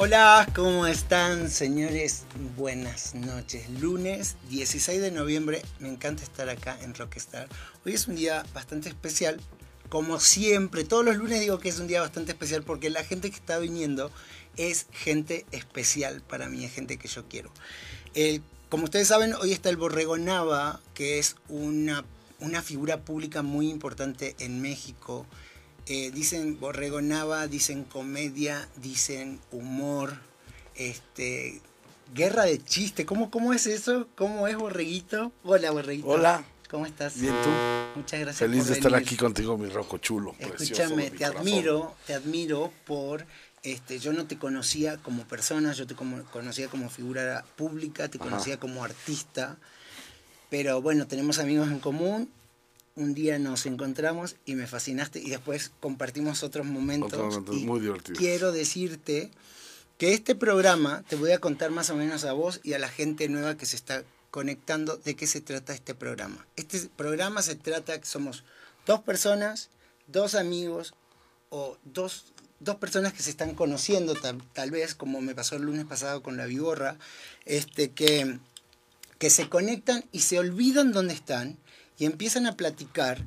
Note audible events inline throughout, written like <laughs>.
Hola, ¿cómo están señores? Buenas noches. Lunes 16 de noviembre, me encanta estar acá en Rockstar. Hoy es un día bastante especial. Como siempre, todos los lunes digo que es un día bastante especial porque la gente que está viniendo es gente especial para mí, es gente que yo quiero. como ustedes saben, hoy está el Borrego Nava, que es una, una figura pública muy importante en México eh, dicen Borrego Nava, dicen comedia, dicen humor, este, guerra de chiste. ¿Cómo, ¿Cómo es eso? ¿Cómo es Borreguito? Hola, Borreguito. Hola. ¿Cómo estás? Bien, tú. Muchas gracias. Feliz de estar aquí contigo, mi rojo chulo. Escúchame, te admiro, te admiro por. Este, yo no te conocía como persona, yo te conocía como figura pública, te conocía como artista, pero bueno, tenemos amigos en común un día nos encontramos y me fascinaste y después compartimos otros momentos. muy divertidos. Quiero decirte que este programa, te voy a contar más o menos a vos y a la gente nueva que se está conectando de qué se trata este programa. Este programa se trata que somos dos personas, dos amigos o dos, dos personas que se están conociendo tal, vez, como me pasó el lunes pasado con la Vigorra, este, que, que se conectan y se olvidan dónde están y empiezan a platicar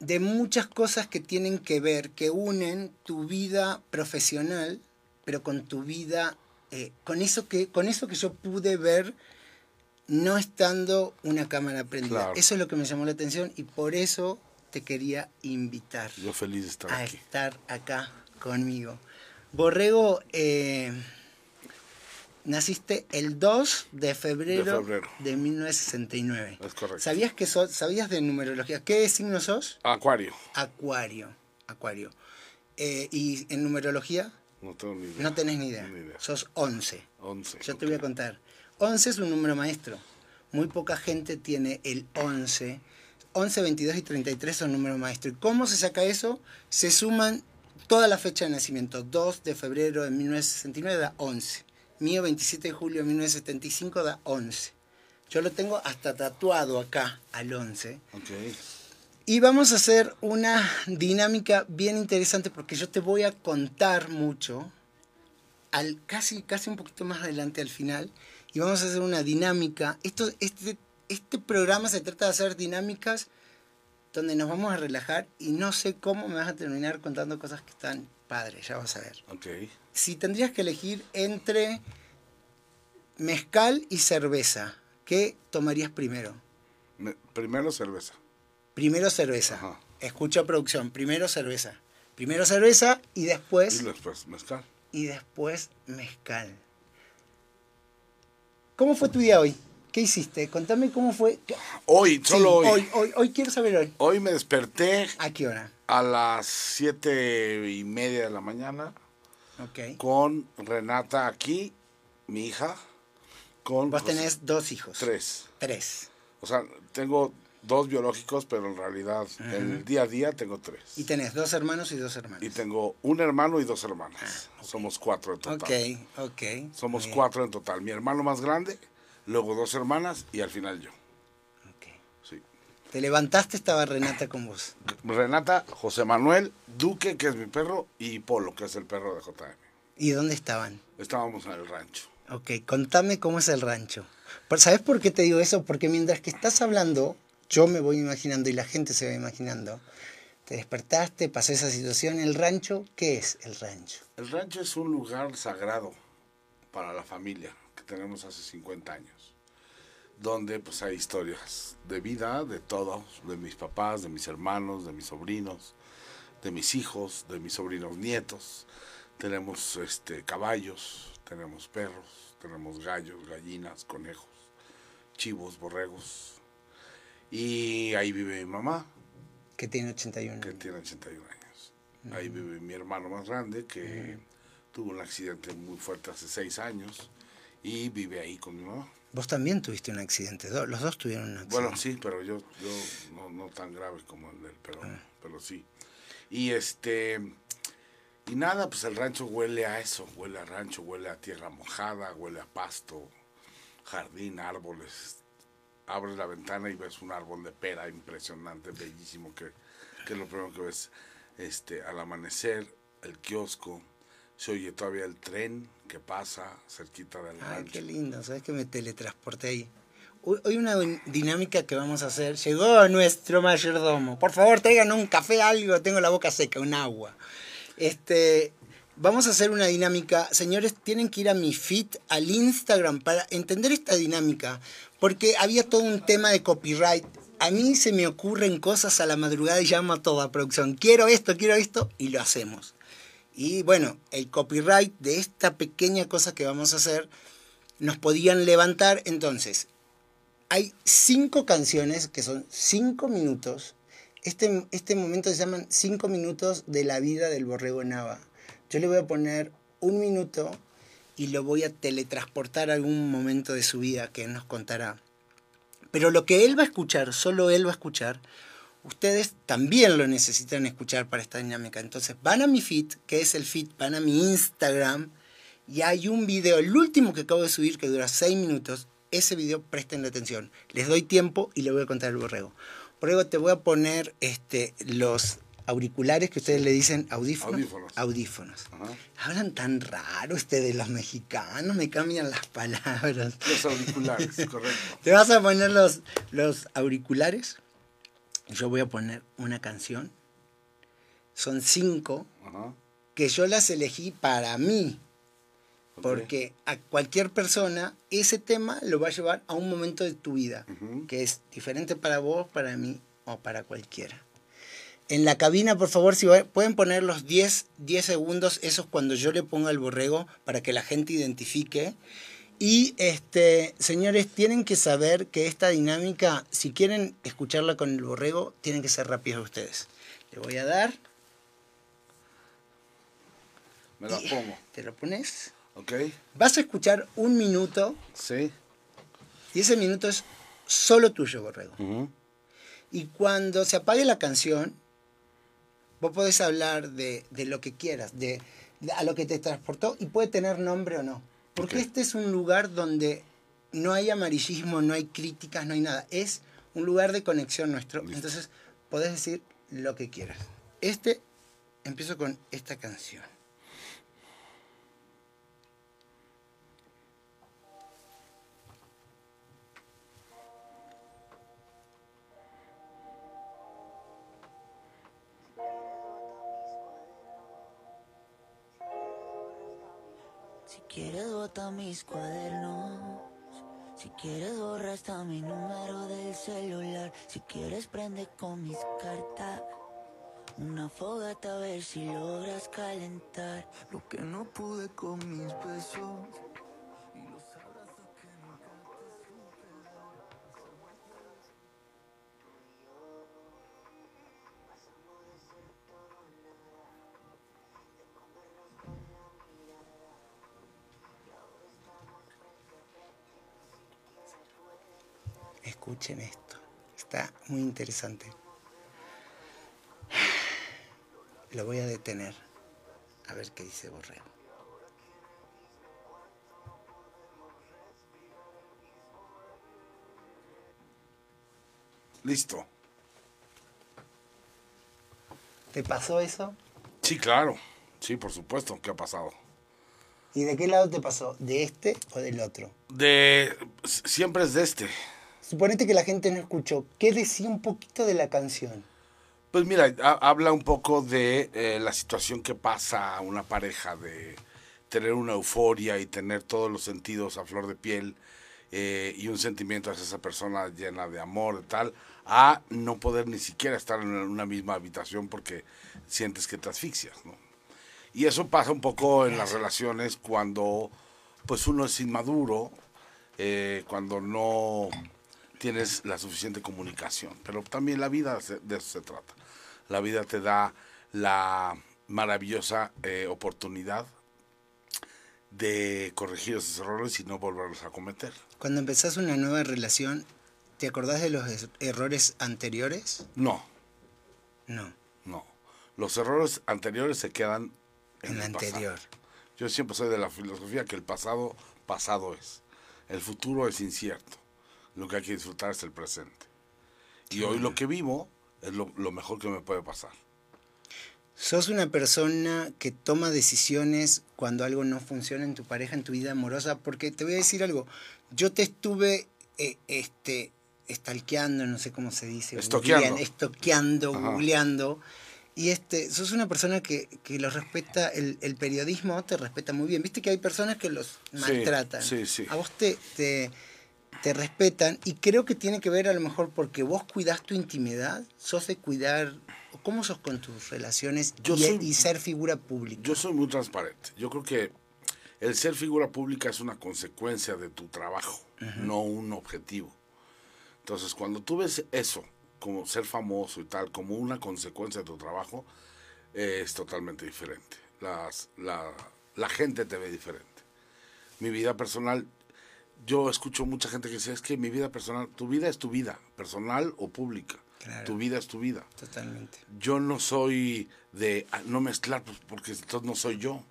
de muchas cosas que tienen que ver, que unen tu vida profesional, pero con tu vida, eh, con, eso que, con eso que yo pude ver no estando una cámara prendida. Eso es lo que me llamó la atención y por eso te quería invitar. Yo feliz de estar a estar acá conmigo. Borrego, eh, Naciste el 2 de febrero de, 1969. Es correcto. ¿Sabías, que ¿Sabías de numerología? ¿Qué signo sos? Acuario. Acuario. Acuario. Eh, ¿Y en numerología? No tengo ni idea. No tenés ni idea. Sos 11. 11. Yo te voy a contar. 11 es un número maestro. Muy poca gente tiene el 11. 11, 22 y 33 son números maestros. ¿Y cómo se saca eso? Se suman toda la fecha de nacimiento. 2 de febrero de 1969 da 11 mío 27 de julio de 1975 da 11. Yo lo tengo hasta tatuado acá al 11. Okay. Y vamos a hacer una dinámica bien interesante porque yo te voy a contar mucho, al, casi, casi un poquito más adelante al final, y vamos a hacer una dinámica. Esto, este, este programa se trata de hacer dinámicas donde nos vamos a relajar y no sé cómo me vas a terminar contando cosas que están padres, ya vas a ver. Okay si tendrías que elegir entre mezcal y cerveza, ¿qué tomarías primero? primero cerveza. Primero cerveza. Escucha producción, primero cerveza. Primero cerveza y después... Y después mezcal. Y después mezcal. ¿Cómo fue tu día hoy? ¿Qué hiciste? Contame cómo fue. Hoy, solo hoy. hoy. Hoy, hoy. quiero saber hoy. Hoy me desperté. ¿A qué hora? A las siete y media de la mañana. Con Renata aquí, mi hija. Con Vos tenés dos hijos. Tres. Tres. O sea, tengo dos biológicos, pero en realidad en el día a día tengo tres. Y tenés dos hermanos y dos hermanas. Y tengo un hermano y dos hermanas. Ah, Somos cuatro en total. Ok, ok. Somos cuatro en total. Mi hermano más grande, luego dos hermanas y al final yo. Te levantaste, estaba Renata con vos. Renata, José Manuel, Duque, que es mi perro, y Polo, que es el perro de JM. ¿Y dónde estaban? Estábamos en el rancho. Ok, contame cómo es el rancho. ¿Sabes por qué te digo eso? Porque mientras que estás hablando, yo me voy imaginando y la gente se va imaginando. Te despertaste, pasó esa situación. ¿El rancho? ¿Qué es el rancho? El rancho es un lugar sagrado para la familia que tenemos hace 50 años donde pues hay historias de vida de todos, de mis papás, de mis hermanos, de mis sobrinos, de mis hijos, de mis sobrinos nietos. Tenemos este caballos, tenemos perros, tenemos gallos, gallinas, conejos, chivos, borregos. Y ahí vive mi mamá. Que tiene 81 Que tiene 81 años. Ahí vive mi hermano más grande que tuvo un accidente muy fuerte hace seis años y vive ahí con mi mamá. Vos también tuviste un accidente, los dos tuvieron un accidente. Bueno, sí, pero yo, yo no, tan grave como el del, pero, ah. pero sí. Y este, y nada, pues el rancho huele a eso, huele a rancho, huele a tierra mojada, huele a pasto, jardín, árboles. Abres la ventana y ves un árbol de pera impresionante, bellísimo, que, que es lo primero que ves este, al amanecer, el kiosco, se oye todavía el tren que pasa cerquita del Ay, rancho. qué lindo, sabes que me teletransporté ahí. Hoy hoy una dinámica que vamos a hacer. Llegó nuestro mayordomo. Por favor, traigan un café, algo. Tengo la boca seca, un agua. Este, vamos a hacer una dinámica. Señores, tienen que ir a mi feed, al Instagram, para entender esta dinámica. Porque había todo un tema de copyright. A mí se me ocurren cosas a la madrugada y llamo a toda producción. Quiero esto, quiero esto, y lo hacemos. Y bueno, el copyright de esta pequeña cosa que vamos a hacer nos podían levantar. Entonces, hay cinco canciones que son cinco minutos. Este, este momento se llaman cinco minutos de la vida del borrego Nava. Yo le voy a poner un minuto y lo voy a teletransportar a algún momento de su vida que él nos contará. Pero lo que él va a escuchar, solo él va a escuchar, ustedes también lo necesitan escuchar para esta dinámica. Entonces van a mi feed, que es el feed, van a mi Instagram y hay un video, el último que acabo de subir que dura 6 minutos. Ese video presten atención. Les doy tiempo y le voy a contar al borrego. Borrego, te voy a poner este, los auriculares que ustedes le dicen audífonos. Audífonos. Audífonos. Ajá. Hablan tan raro ustedes los mexicanos, me cambian las palabras. Los auriculares, <laughs> correcto. Te vas a poner los, los auriculares. Yo voy a poner una canción. Son cinco Ajá. que yo las elegí para mí. Porque a cualquier persona ese tema lo va a llevar a un momento de tu vida. Que es diferente para vos, para mí o para cualquiera. En la cabina, por favor, si va- pueden poner los 10, 10 segundos, esos cuando yo le ponga el borrego, para que la gente identifique. Y este, señores, tienen que saber que esta dinámica, si quieren escucharla con el borrego, tienen que ser rápidos ustedes. Le voy a dar. Me la pongo. ¿Te lo pones? ¿Ok? Vas a escuchar un minuto Sí. y ese minuto es solo tuyo, borrego. Y cuando se apague la canción, vos podés hablar de, de lo que quieras, de, de a lo que te transportó y puede tener nombre o no. Porque este es un lugar donde no hay amarillismo, no hay críticas, no hay nada. Es un lugar de conexión nuestro. Listo. Entonces, podés decir lo que quieras. Este, empiezo con esta canción. Si quieres bota mis cuadernos, si quieres borra hasta mi número del celular, si quieres prende con mis cartas. Una fogata a ver si logras calentar lo que no pude con mis besos. Escuchen esto. Está muy interesante. Lo voy a detener. A ver qué dice Borrego. Listo. ¿Te pasó eso? Sí, claro. Sí, por supuesto. ¿Qué ha pasado? ¿Y de qué lado te pasó? ¿De este o del otro? De... Siempre es de este. Suponete que la gente no escuchó. ¿Qué decía un poquito de la canción? Pues mira, ha- habla un poco de eh, la situación que pasa a una pareja, de tener una euforia y tener todos los sentidos a flor de piel eh, y un sentimiento hacia esa persona llena de amor, tal, a no poder ni siquiera estar en una misma habitación porque sientes que te asfixias, ¿no? Y eso pasa un poco en las relaciones cuando pues uno es inmaduro, eh, cuando no tienes la suficiente comunicación. Pero también la vida se- de eso se trata. La vida te da la maravillosa eh, oportunidad de corregir esos errores y no volverlos a cometer. Cuando empezás una nueva relación, ¿te acordás de los es- errores anteriores? No, No, no. Los errores anteriores se quedan en, en el pasado. anterior. Yo siempre soy de la filosofía que el pasado, pasado es. El futuro es incierto. Lo que hay que disfrutar es el presente. Y hoy lo que vivo es lo, lo mejor que me puede pasar. Sos una persona que toma decisiones cuando algo no funciona en tu pareja, en tu vida amorosa, porque te voy a decir algo, yo te estuve eh, este, estalqueando, no sé cómo se dice, Estoqueando. estoqueando, googleando, y este, sos una persona que, que lo respeta, el, el periodismo te respeta muy bien, viste que hay personas que los maltratan, sí, sí. a vos te, te, te respetan, y creo que tiene que ver a lo mejor porque vos cuidás tu intimidad, sos de cuidar, ¿cómo sos con tus relaciones Yo y, soy- y ser figura pública? Yo soy muy transparente. Yo creo que el ser figura pública es una consecuencia de tu trabajo, no un objetivo. Entonces, cuando tú ves eso, como ser famoso y tal, como una consecuencia de tu trabajo, eh, es totalmente diferente. Las, la, la gente te ve diferente. Mi vida personal, yo escucho mucha gente que dice, es que mi vida personal, tu vida es tu vida, personal o pública. Claro. Tu vida es tu vida Totalmente. yo no soy de ah, no mezclar pues, porque entonces no soy yo.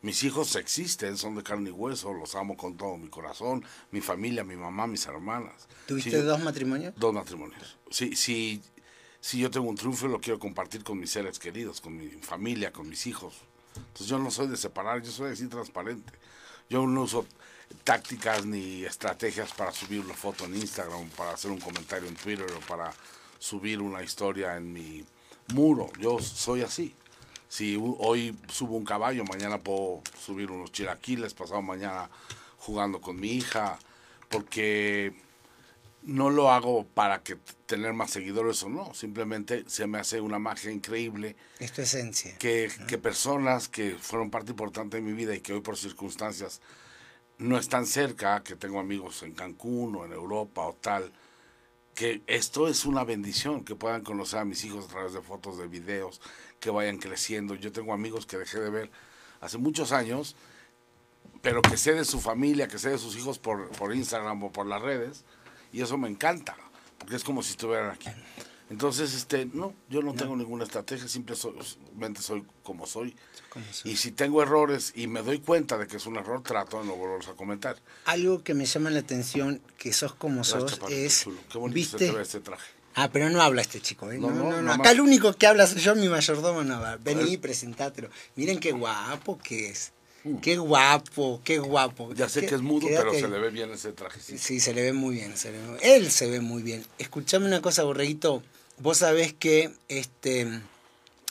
Mis hijos existen, son de carne y hueso, los amo con todo mi corazón, mi familia, mi mamá, mis hermanas. ¿Tuviste Si yo- dos matrimonios? Dos matrimonios. Si, si, si yo tengo un triunfo, lo quiero compartir con mis seres queridos, con mi familia, con mis hijos. Entonces yo no soy de separar, yo soy así transparente. Yo no uso tácticas ni estrategias para subir una foto en Instagram, para hacer un comentario en Twitter o para subir una historia en mi muro. Yo soy así. Si hoy subo un caballo, mañana puedo subir unos chilaquiles, pasado mañana jugando con mi hija, porque no lo hago para que tener más seguidores o no, simplemente se me hace una magia increíble Es tu esencia. que, que personas que fueron parte importante de mi vida y que hoy por circunstancias no están cerca, que tengo amigos en Cancún o en Europa o tal, que esto es una bendición, que puedan conocer a mis hijos a través de fotos, de videos, que vayan creciendo. Yo tengo amigos que dejé de ver hace muchos años, pero que sé de su familia, que sé de sus hijos por, por Instagram o por las redes, y eso me encanta, porque es como si estuvieran aquí. Entonces, este, no, yo no, tengo ninguna estrategia, simplemente soy como soy. Como soy. Y si tengo errores y me doy cuenta de que es un error, trato de no volverlos a comentar. Algo que me llama la atención, que sos como Gracias, sos, es... chulo. Qué bonito se ¿Viste? te ve este traje. Ah, pero no habla este chico, ¿eh? No, No, no, Acá el único que habla soy yo, mi mayordomo no va. Vení, presentátelo. Miren qué guapo que es. Qué guapo, qué guapo. Ya sé Qué- que es mudo, pero se le ve bien ese traje. Sí, se le ve muy bien, se le ve Él se ve muy bien. Escuchame una cosa, Borreguito. Vos sabés que este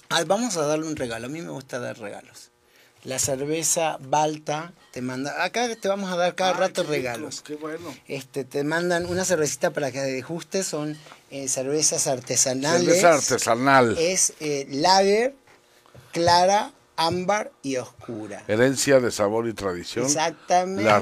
ah, vamos a darle un regalo. A mí me gusta dar regalos. La cerveza Balta te manda. Acá te vamos a dar cada Ay, rato qué rico, regalos. Qué bueno. Este, te mandan una cervecita para que degustes, son eh, cervezas artesanales. Cerveza artesanal. Es eh, lager, clara, ámbar y oscura. Herencia de sabor y tradición. Exactamente, La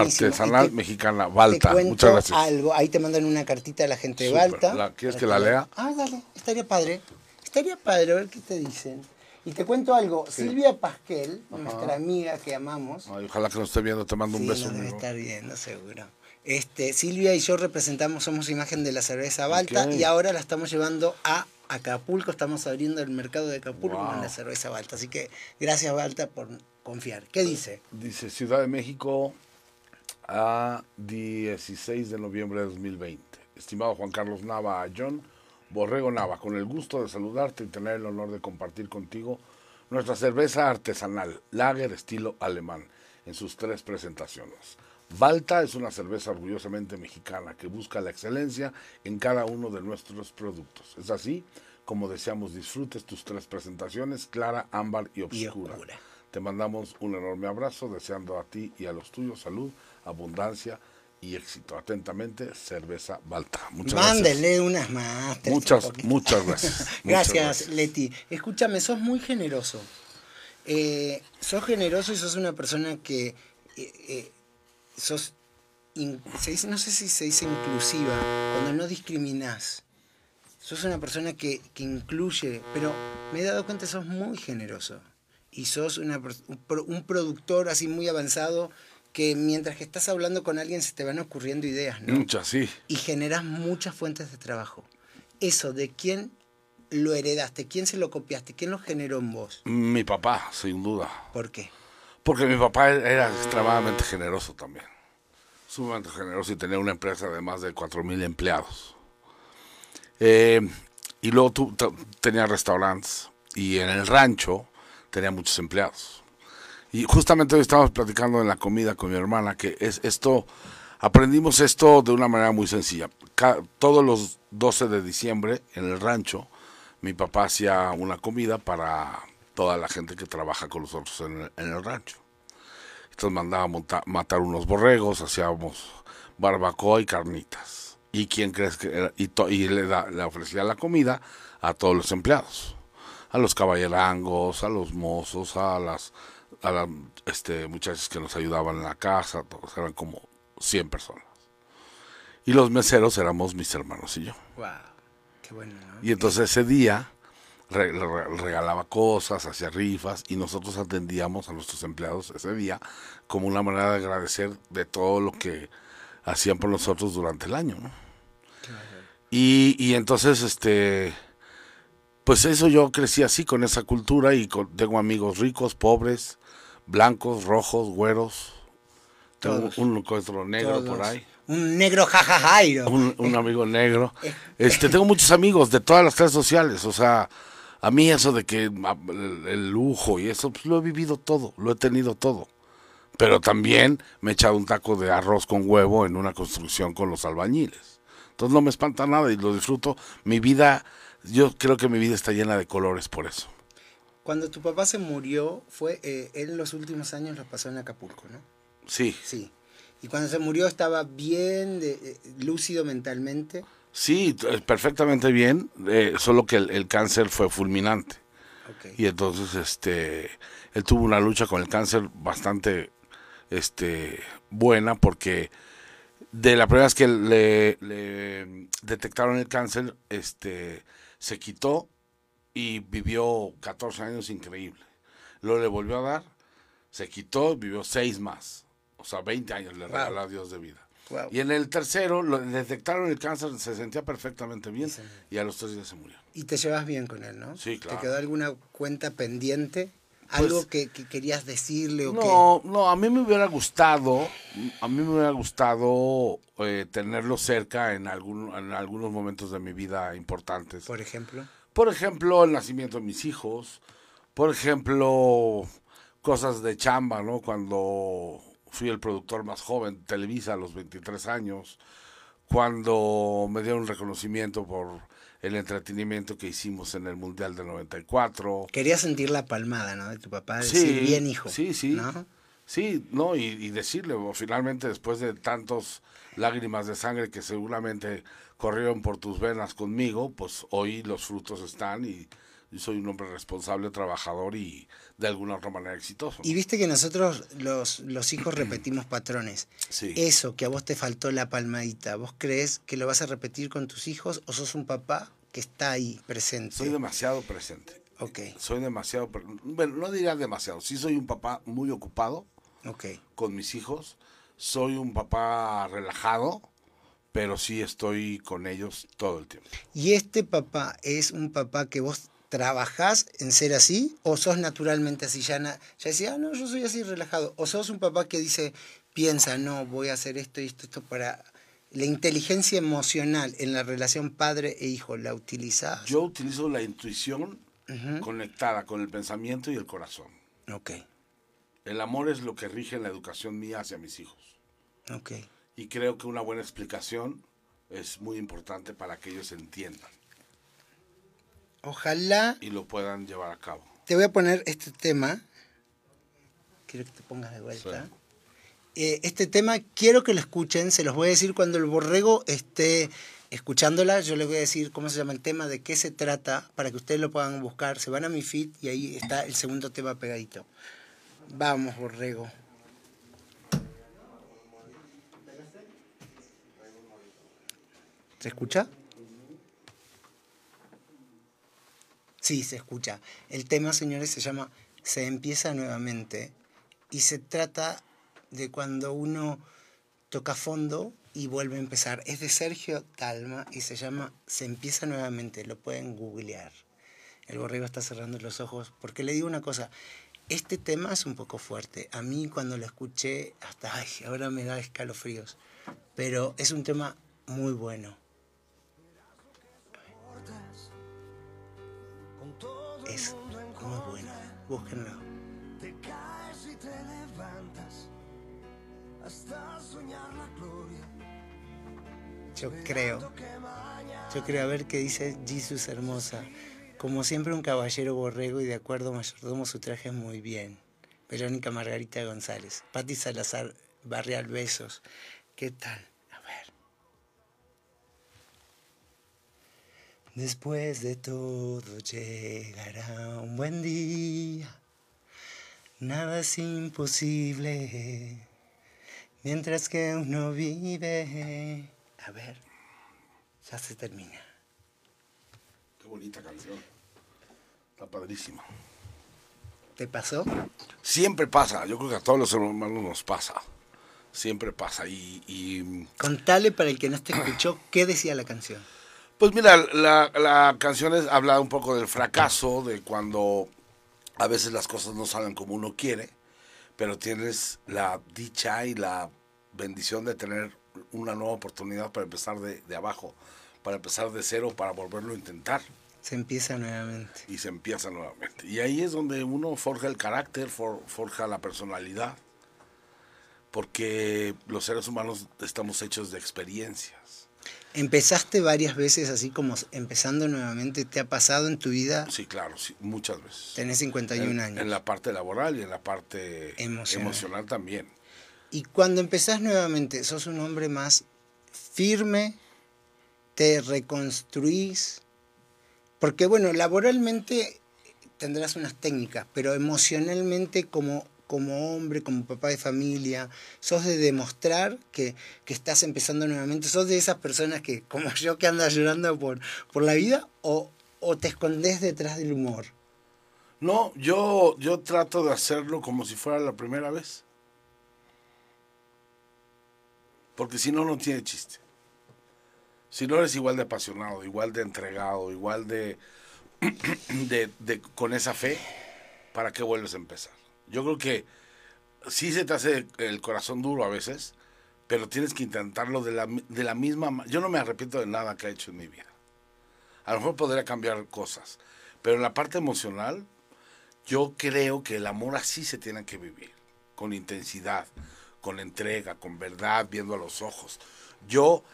artesanal mexicana, Balta. Muchas gracias. algo, ahí te mandan una cartita a la gente de. Balta. La- ¿quieres que la lea? Ah, dale, estaría padre. Estaría padre, a ver qué te dicen. Y te cuento algo, Silvia Pasquel, nuestra amiga que amamos, Ay, ojalá que nos esté viendo, te mando sí, un beso. nos debe amigo. estar viendo seguro. Este, Silvia y yo representamos, somos imagen de la cerveza Balta y ahora la estamos llevando a Acapulco, estamos abriendo el mercado de Acapulco Wow. con la cerveza Balta. Así que gracias Balta por confiar. ¿Qué dice? Dice Ciudad de México a 16 de noviembre de 2020. Estimado Juan Carlos Nava, John Borrego Nava, con el gusto de saludarte y tener el honor de compartir contigo nuestra cerveza artesanal, Lager estilo alemán, en sus tres presentaciones. Balta es una cerveza orgullosamente mexicana que busca la excelencia en cada uno de nuestros productos. Es así como deseamos disfrutes tus tres presentaciones, clara, ámbar y obscura. Te mandamos un enorme abrazo, deseando a ti y a los tuyos salud, abundancia y éxito. Atentamente, Cerveza Balta. Muchas Mándele unas más. Muchas, <laughs> gracias. Muchas Gracias, gracias. Leti. Escúchame, sos muy generoso. Eh, sos generoso y sos una persona que eh, eh, sos, in- se dice- no sé si se dice inclusiva, cuando no discriminás. Sos una persona que, que incluye, pero me he dado cuenta que sos muy generoso. Y sos una, un productor así muy avanzado que mientras que estás hablando con alguien se te van ocurriendo ideas, ¿no? Muchas, sí. y generas muchas fuentes de trabajo. Eso, ¿de quién lo heredaste? ¿Quién se lo copiaste? ¿Quién lo generó en vos? Mi papá, sin duda. ¿Por qué? Porque mi papá era extremadamente generoso también. Sumamente generoso y tenía una empresa de más de 4.000 empleados. Eh, y luego tu- tenía restaurantes. y en el rancho tenía muchos empleados. Y justamente hoy estábamos platicando en la comida con mi hermana que es esto, aprendimos esto de una manera muy sencilla. todos los 12 de diciembre en el rancho, mi papá hacía una comida para toda la gente que trabaja con nosotros en el, rancho. Entonces mandaba matar unos borregos, hacíamos barbacoa y carnitas. ¿Y quién crees que Y, y le, da, le ofrecía la comida a todos los empleados. A los caballerangos, a los mozos, a las a las este, muchachas que nos ayudaban en la casa, todos eran como 100 personas. Y los meseros éramos mis hermanos y yo. Wow, qué bueno. Y entonces ese día regalaba cosas, hacía rifas y nosotros atendíamos a nuestros empleados ese día como una manera de agradecer de todo lo que hacían por nosotros durante el año. ¿no? Y, y entonces, este, pues eso yo crecí así con esa cultura y tengo amigos ricos, pobres, blancos, rojos, güeros. Todos. un encuentro negro por ahí. Un negro jajajairo. Un, un amigo negro. <laughs> Este, tengo muchos amigos de todas las clases sociales. O sea, a mí eso de que el, lujo y eso, pues lo he vivido todo, lo he tenido todo. Pero también me he echado un taco de arroz con huevo en una construcción con los albañiles. Entonces no me espanta nada y lo disfruto. Mi vida, yo creo que mi vida está llena de colores por eso. Cuando tu papá se murió, fue eh, él los últimos años los pasó en Acapulco, ¿no? Sí. Sí. Y cuando se murió estaba bien, de, lúcido mentalmente. Sí, perfectamente bien, eh, solo que el, cáncer fue fulminante. Okay. Y entonces, este, él tuvo una lucha con el cáncer bastante, este, buena porque de la primera vez que le, le detectaron el cáncer, este, se quitó y vivió 14 años increíble. Luego le volvió a dar, se quitó, vivió 6 más. O sea, 20 años le regaló a Dios de vida. Y en el tercero lo detectaron el cáncer, se sentía perfectamente bien y a los tres días se murió. Y te llevas bien con él, ¿no? Sí, claro. ¿Te quedó alguna cuenta pendiente? ¿Algo pues que, querías decirle o no, No, a mí me hubiera gustado, a mí me hubiera gustado eh, tenerlo cerca en, algún, en algunos momentos de mi vida importantes. Por ejemplo. Por ejemplo, el nacimiento de mis hijos. Por ejemplo, cosas de chamba, ¿no? Cuando fui el productor más joven de Televisa a los 23 años. Cuando me dieron un reconocimiento por el entretenimiento que hicimos en el Mundial del 94. Quería sentir la palmada, ¿no? De tu papá, decir bien hijo. Sí, sí. Sí, no, y, y decirle, finalmente después de tantos lágrimas de sangre que seguramente corrieron por tus venas conmigo, pues hoy los frutos están y, soy un hombre responsable, trabajador y de alguna otra manera exitoso. Y viste que nosotros los, los hijos repetimos patrones. Sí. Eso, que a vos te faltó la palmadita, ¿vos crees que lo vas a repetir con tus hijos o sos un papá que está ahí presente? Soy demasiado presente. Ok. Soy demasiado, bueno, no diría demasiado, sí soy un papá muy ocupado okay. con mis hijos, soy un papá relajado, pero sí estoy con ellos todo el tiempo. ¿Y este papá es un papá que vos trabajás en ser así o sos naturalmente así? Ya, ya decía, ah, no, yo soy así relajado. O sos un papá que dice, piensa, no, voy a hacer esto y esto, esto para... La inteligencia emocional en la relación padre e hijo, ¿la utilizas? Yo utilizo la intuición conectada con el pensamiento y el corazón. Ok. El amor es lo que rige la educación mía hacia mis hijos. Ok y creo que una buena explicación es muy importante para que ellos entiendan. Ojalá. Y lo puedan llevar a cabo. Te voy a poner este tema. Quiero que te pongas de vuelta. Eh, este tema quiero que lo escuchen. Se los voy a decir cuando el borrego esté escuchándola. Yo les voy a decir cómo se llama el tema, de qué se trata, para que ustedes lo puedan buscar. Se van a mi feed y ahí está el segundo tema pegadito. Vamos, borrego. ¿Se escucha? Sí, se escucha. El tema, señores, se llama Se empieza nuevamente y se trata de cuando uno toca fondo y vuelve a empezar. Es de Sergio Talma y se llama Se empieza nuevamente. Lo pueden googlear. El borrego está cerrando los ojos porque le digo una cosa. Este tema es un poco fuerte. A mí cuando lo escuché, hasta ay, ahora me da escalofríos. Pero es un tema muy bueno. Es muy bueno. Búsquenlo. Te caes y te levantas hasta soñar la gloria. Yo creo. Yo creo, a ver qué dice Jesus Hermosa. Como siempre un caballero borrego y de acuerdo mayordomo su traje es muy bien. Verónica Margarita González. Patti Salazar Barrial Besos. ¿Qué tal? Después de todo llegará un buen día. Nada es imposible. Mientras que uno vive. A ver. Ya se termina. Qué bonita canción. Está padrísima. ¿Te pasó? Siempre pasa, yo creo que a todos los hermanos nos pasa. Siempre pasa. Y, y, Contale para el que no te escuchó qué decía la canción. Pues mira, la, la canción es- habla un poco del fracaso, de cuando a veces las cosas no salen como uno quiere, pero tienes la dicha y la bendición de tener una nueva oportunidad para empezar de, de abajo, para empezar de cero, para volverlo a intentar. Se empieza nuevamente. y se empieza nuevamente. Y ahí es donde uno forja el carácter, for- forja la personalidad, porque los seres humanos estamos hechos de experiencias. Empezaste varias veces así como empezando nuevamente. ¿Te ha pasado en tu vida? Sí, claro, sí, muchas veces. Tenés 51 en, años. en la parte laboral y en la parte Emocional. emocional también. Y cuando empezás nuevamente, sos un hombre más firme, te reconstruís. Porque bueno, laboralmente tendrás unas técnicas, pero emocionalmente como, como hombre, como papá de familia, sos de demostrar que, que estás empezando nuevamente, sos de esas personas que, <laughs> como yo, que andas llorando por, por la vida, o, o te escondes detrás del humor. No, yo, yo trato de hacerlo como si fuera la primera vez. Porque si no, no tiene chiste. Si no eres igual de apasionado, igual de entregado, igual de, <clears throat> de, de- con esa fe, ¿para qué vuelves a empezar? Yo creo que sí se te hace el corazón duro a veces, pero tienes que intentarlo de la, de la misma ma- Yo no me arrepiento de nada que he hecho en mi vida. A lo mejor podría cambiar cosas, pero en la parte emocional, yo creo que el amor así se tiene que vivir, con intensidad, con entrega, con verdad, viendo a los ojos. Yo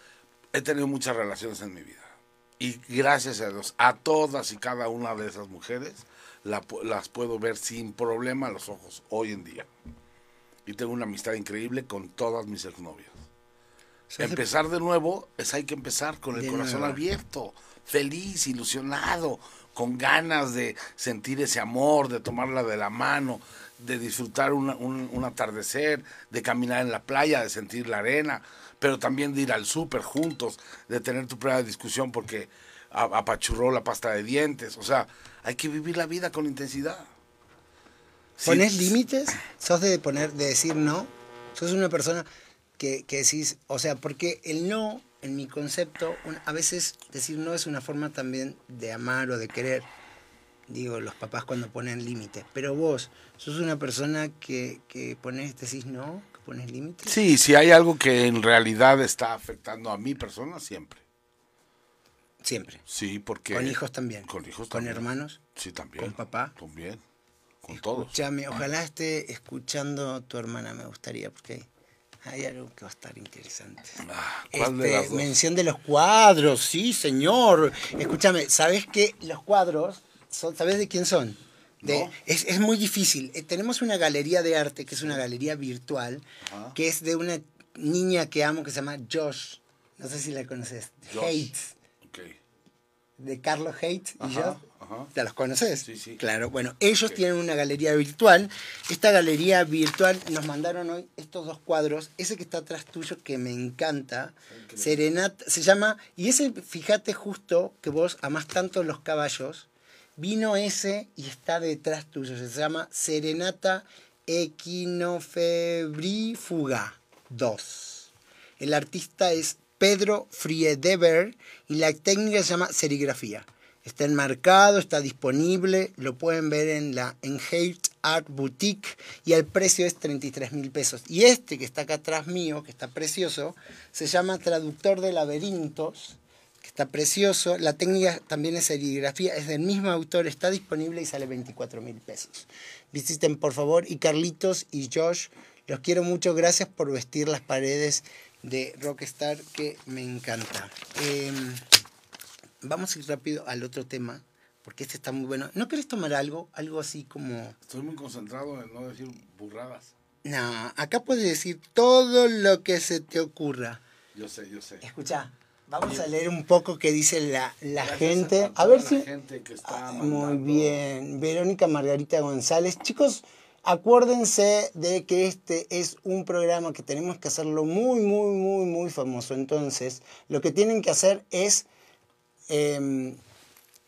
he tenido muchas relaciones en mi vida y gracias a Dios, a todas y cada una de esas mujeres la las puedo ver sin problema a los ojos hoy en día. Y tengo una amistad increíble con todas mis exnovias. Empezar de nuevo es hay que empezar con el corazón nuevo. abierto, feliz, ilusionado, con ganas de sentir ese amor, de tomarla de la mano, de disfrutar una- un, un atardecer, de caminar en la playa, de sentir la arena, pero también de ir al súper juntos, de tener tu primera discusión porque apachurró la pasta de dientes. O sea, hay que vivir la vida con intensidad. Sí, ¿Pones límites? ¿Sos de poner, de decir no? ¿Sos una persona que, que decís, o sea, porque el no, en mi concepto, un- a veces decir no es una forma también de amar o de querer. Digo, los papás cuando ponen límites. Pero vos, ¿sos una persona que, que pones, decís no? ¿Que pones límites? Sí, si hay algo que en realidad está afectando a mi persona, siempre. Siempre. Sí, porque... Con hijos también. Con hijos Con también. hermanos. Sí, también. ¿Con papá? También. Con todos. Escúchame, ojalá esté escuchando a tu hermana, me gustaría, porque hay algo que va a estar interesante. Ah, ¿Cuál de Este, las dos? mención de los cuadros, sí, señor. Escúchame, ¿sabes que los cuadros, son, ¿sabes de quién son? De- No. es, es muy difícil. Eh, tenemos una galería de arte, que es una galería virtual, Ajá. que es de una niña que amo, que se llama Josh. No sé si la conoces. Josh. Hates, De Carlos Hates y yo. ajá. ¿Te los conoces? Sí, sí. Claro, bueno, ellos tienen una galería virtual. Esta galería virtual nos mandaron hoy estos dos cuadros. Ese que está atrás tuyo, que me encanta. Serenata, se llama. Y ese, fíjate justo que vos amás tanto los caballos. Vino ese y está detrás tuyo. Se llama Serenata Equinofebrífuga 2. El artista es Pedro Friedeber y la técnica se llama serigrafía. Está enmarcado, está disponible, lo pueden ver en la Enhate Art Boutique y el precio es 33 mil pesos. Y este que está acá atrás mío, que está precioso, se llama Traductor de Laberintos, que está precioso. La técnica también es serigrafía, es del mismo autor, está disponible y sale 24 mil pesos. Visiten por favor y Carlitos y Josh, los quiero mucho, gracias por vestir las paredes de Rockstar que me encanta. Em, vamos a ir rápido al otro tema, porque este está muy bueno. ¿No querés tomar algo? Algo así como... Estoy muy concentrado en no decir burradas. No, acá puedes decir todo lo que se te ocurra. Yo sé, yo sé. Escucha, vamos a leer un poco qué dice la, la gente. a ver la si... gente que está Ah, Muy bien. Verónica Margarita González. Chicos, acuérdense de que este es un programa que tenemos que hacerlo muy, muy, muy, muy famoso. Entonces, lo que tienen que hacer es em,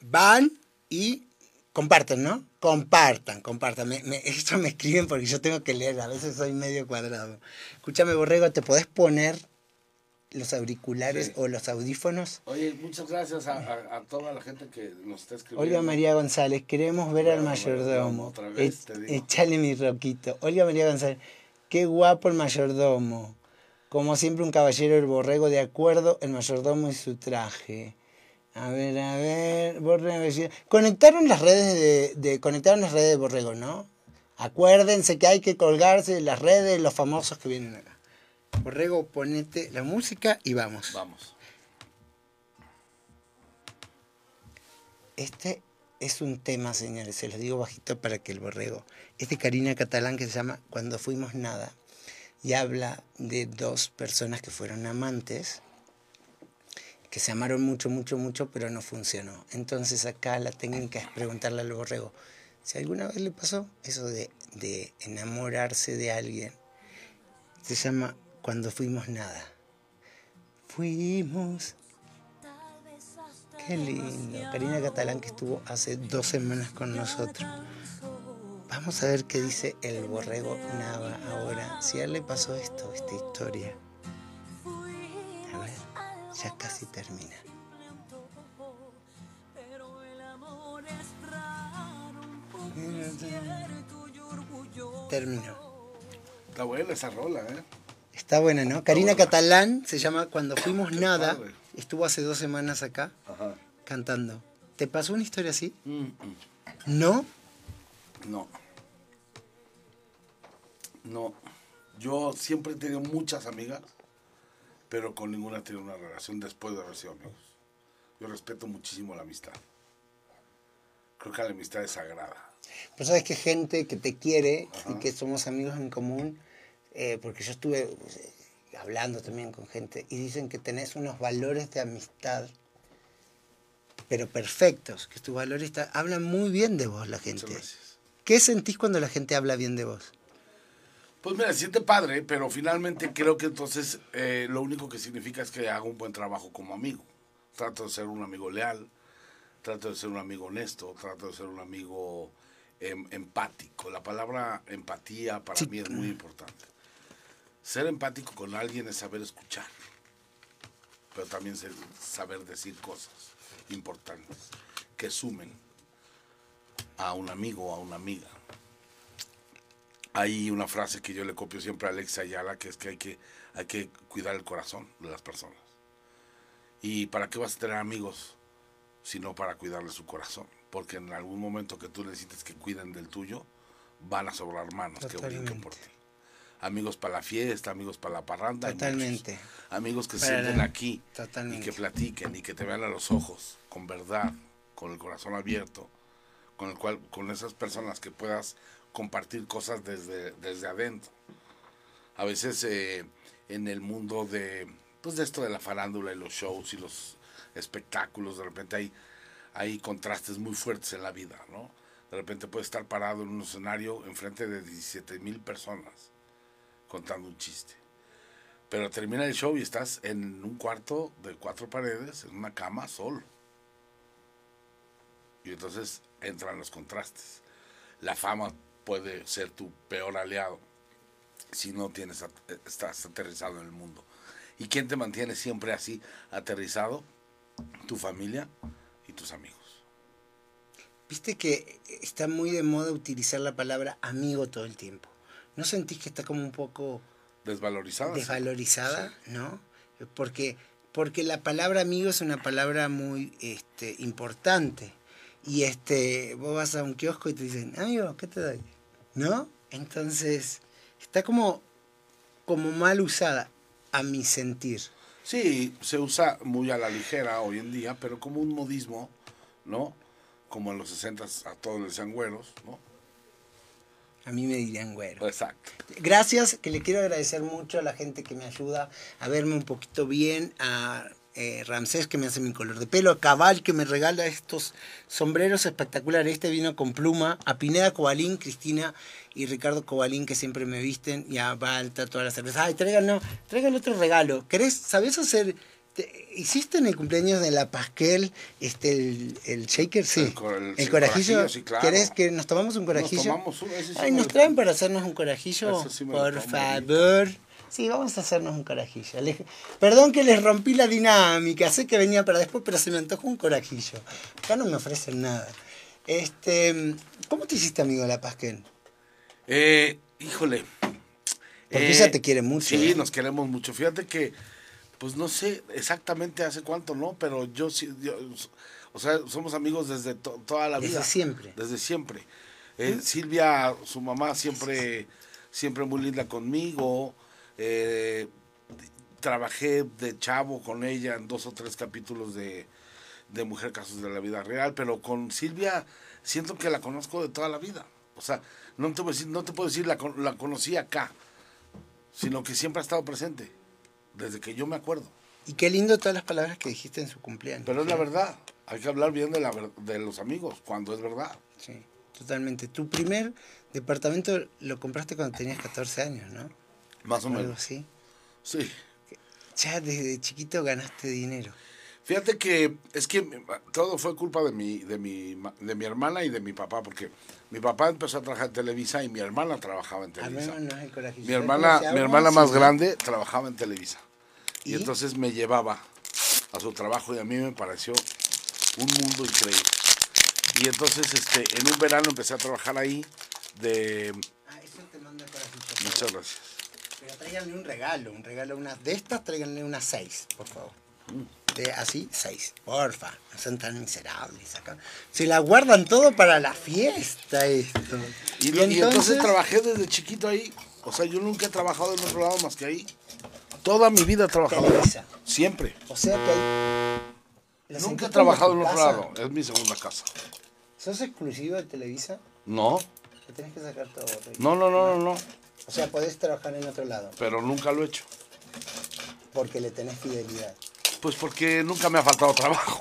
van y comparten, ¿no? Compartan, compartan. Me, <laughs> esto me escriben porque yo tengo que leer, a veces soy medio cuadrado. Escúchame, Borrego, ¿te podés poner los auriculares Sí. o los audífonos? Oye, muchas gracias a, a- a toda la gente que nos está escribiendo. Olga María González, queremos ver al mayordomo. otra vez, E- te digo. Echale mi roquito. Olga María González, qué guapo el mayordomo. Como siempre, un caballero el borrego de acuerdo, el mayordomo y su traje. A ver, a ver, borrego. Conectaron las redes de, de- conectaron las redes de borrego, ¿no? Acuérdense que hay que colgarse de las redes de los famosos que vienen acá. Borrego, ponete la música y vamos. Vamos. Este es un tema, señores, se los digo bajito para que el borrego. Es de Karina Catalán que se llama Cuando fuimos nada. Y habla de dos personas que fueron amantes, que se amaron mucho, mucho, mucho, pero no funcionó. Entonces acá la técnica es preguntarle al borrego si alguna vez le pasó eso de, de enamorarse de alguien. Se llama Cuando fuimos nada. Fuimos Qué lindo. Karina Catalán que estuvo hace dos semanas con nosotros. Vamos a ver qué dice el borrego Nava ahora. Si a él le pasó esto, esta historia. A ver, ya casi termina. Terminó. Está buena esa rola, ¿eh? Está buena, ¿no? Karina Catalán se llama Cuando fuimos nada. padre. Estuvo hace dos semanas acá Ajá. cantando. ¿Te pasó una historia así? Mm, mm. ¿No? No. No. Yo siempre he tenido muchas amigas, pero con ninguna he tenido una relación después de haber sido amigos. Yo respeto muchísimo la amistad. Creo que la amistad es sagrada. Pero sabes que gente que te quiere y que somos amigos en común, eh, porque yo estuve eh, hablando también con gente y dicen que tenés unos valores de amistad, pero perfectos, que tus valores hablan muy bien de vos la gente. ¿Qué sentís cuando la gente habla bien de vos? Pues mira, siente padre, pero finalmente creo que entonces eh, lo único que significa es que hago un buen trabajo como amigo. Trato de ser un amigo leal, trato de ser un amigo honesto, trato de ser un amigo em, empático. La palabra empatía para Sí. mí es muy importante. Ser empático con alguien es saber escuchar, pero también saber decir cosas importantes que sumen a un amigo o a una amiga. Hay una frase que yo le copio siempre a Alex Ayala, que es que hay que, hay que cuidar el corazón de las personas. ¿Y para qué vas a tener amigos si no para cuidarle su corazón? Porque en algún momento que tú necesites que cuiden del tuyo, van a sobrar manos que brinquen por ti. Amigos para la fiesta, amigos para la parranda. Totalmente. Amigos que se sienten aquí Totalmente. y que platiquen y que te vean a los ojos con verdad, con el corazón abierto, con el cual con esas personas que puedas compartir cosas desde, desde adentro. A veces eh, en el mundo de pues de esto de la farándula y los shows y los espectáculos, de repente hay, hay contrastes muy fuertes en la vida, ¿no? De repente puedes estar parado en un escenario enfrente de 17 mil personas contando un chiste. Pero termina el show y estás en un cuarto de cuatro paredes, en una cama, solo. Y entonces entran los contrastes. La fama puede ser tu peor aliado si no tienes at- estás aterrizado en el mundo. ¿Y quién te mantiene siempre así aterrizado? Tu familia y tus amigos. Viste que está muy de moda utilizar la palabra amigo todo el tiempo. ¿No sentís que está como un poco Desvalorizado. sí. desvalorizada, no? Porque porque la palabra amigo es una palabra muy este, importante. Y este, vos vas a un kiosco y te dicen, amigo, ¿qué te doy? ¿No? Entonces, está como, como mal usada, a mi sentir. Sí, se usa muy a la ligera hoy en día, pero como un modismo, ¿no? Como en los 60 a todos les decían güeros, ¿no? A mí me dirían güero. Exacto. Gracias, que le quiero agradecer mucho a la gente que me ayuda a verme un poquito bien, a eh, Ramsés que me hace mi color de pelo, a Cabal que me regala estos sombreros espectaculares, este vino con pluma, a Pineda Cobalín, Cristina y Ricardo Cobalín que siempre me visten, y a Balta, todas las cervezas. Ay, traigan, no, traigan otro regalo. ¿Querés, sabés hacer... te- ¿Hiciste en el cumpleaños de la Pasquel este, el, el shaker? Sí. El cor- el- el sí, corajillo. corajillo, sí, claro. ¿Querés que nos tomamos un corajillo? tomamos sí Ay, nos lo traen para hacernos un corajillo. Sí por favor. Sí, vamos a hacernos un corajillo. Les- Perdón que les rompí la dinámica. Sé que venía para después, pero se me antojó un corajillo. Acá no me ofrecen nada. Este, ¿Cómo te hiciste amigo de la Pasquel? Eh, híjole. Porque Eh, ella te quiere mucho, Sí, ¿eh? nos queremos mucho. Fíjate que, pues no sé exactamente hace cuánto, ¿no? Pero yo sí, yo- o sea, somos amigos desde to- toda la Desde vida. siempre. Desde siempre. Eh, Silvia, su mamá, siempre, siempre muy linda conmigo. Eh, trabajé de chavo con ella en dos o tres capítulos de, de Mujer Casos de la Vida Real, pero con Silvia siento que la conozco de toda la vida. O sea, no te, voy a decir, no te puedo decir la, la conocí acá, sino que siempre ha estado presente, desde que yo me acuerdo. Y qué lindo todas las palabras que dijiste en su cumpleaños. Pero es la verdad, hay que hablar bien de, la, de los amigos, cuando es verdad. Sí, totalmente. Tu primer departamento lo compraste cuando tenías 14 años, ¿no? Más o Algo menos. así. Sí. Ya desde chiquito ganaste dinero. Fíjate que es que todo fue culpa de mi, de mi, de mi hermana y de mi papá, porque mi papá empezó a trabajar en Televisa y mi hermana trabajaba en Televisa. no. Mi ¿Sabes hermana, mi hermana más grande trabajaba en Televisa. ¿Y? ¿Y? entonces me llevaba a su trabajo y a mí me pareció un mundo increíble. Y entonces este, en un verano empecé a trabajar ahí de... Ah, eso te manda el corajillo. Muchas gracias. Pero tráiganle un regalo, un regalo, una de estas, tráiganle unas seis, por favor. De así, seis, porfa. No son tan miserables acá. Se la guardan todo para la fiesta esto. Y, y entonces, trabajé desde chiquito ahí. O sea, yo nunca he trabajado en otro lado más que ahí. Toda mi vida he trabajado ahí. Televisa. Siempre. O sea que hay... ¿La Nunca he trabajado en otro casa? lado. Es mi segunda casa. ¿Sos exclusivo de Televisa? No, Te tenés que sacar todo. Rey. no, no, no, no, no. O sea, podés trabajar en otro lado, Pero nunca lo he hecho. porque le tenés fidelidad. Pues porque nunca me ha faltado trabajo.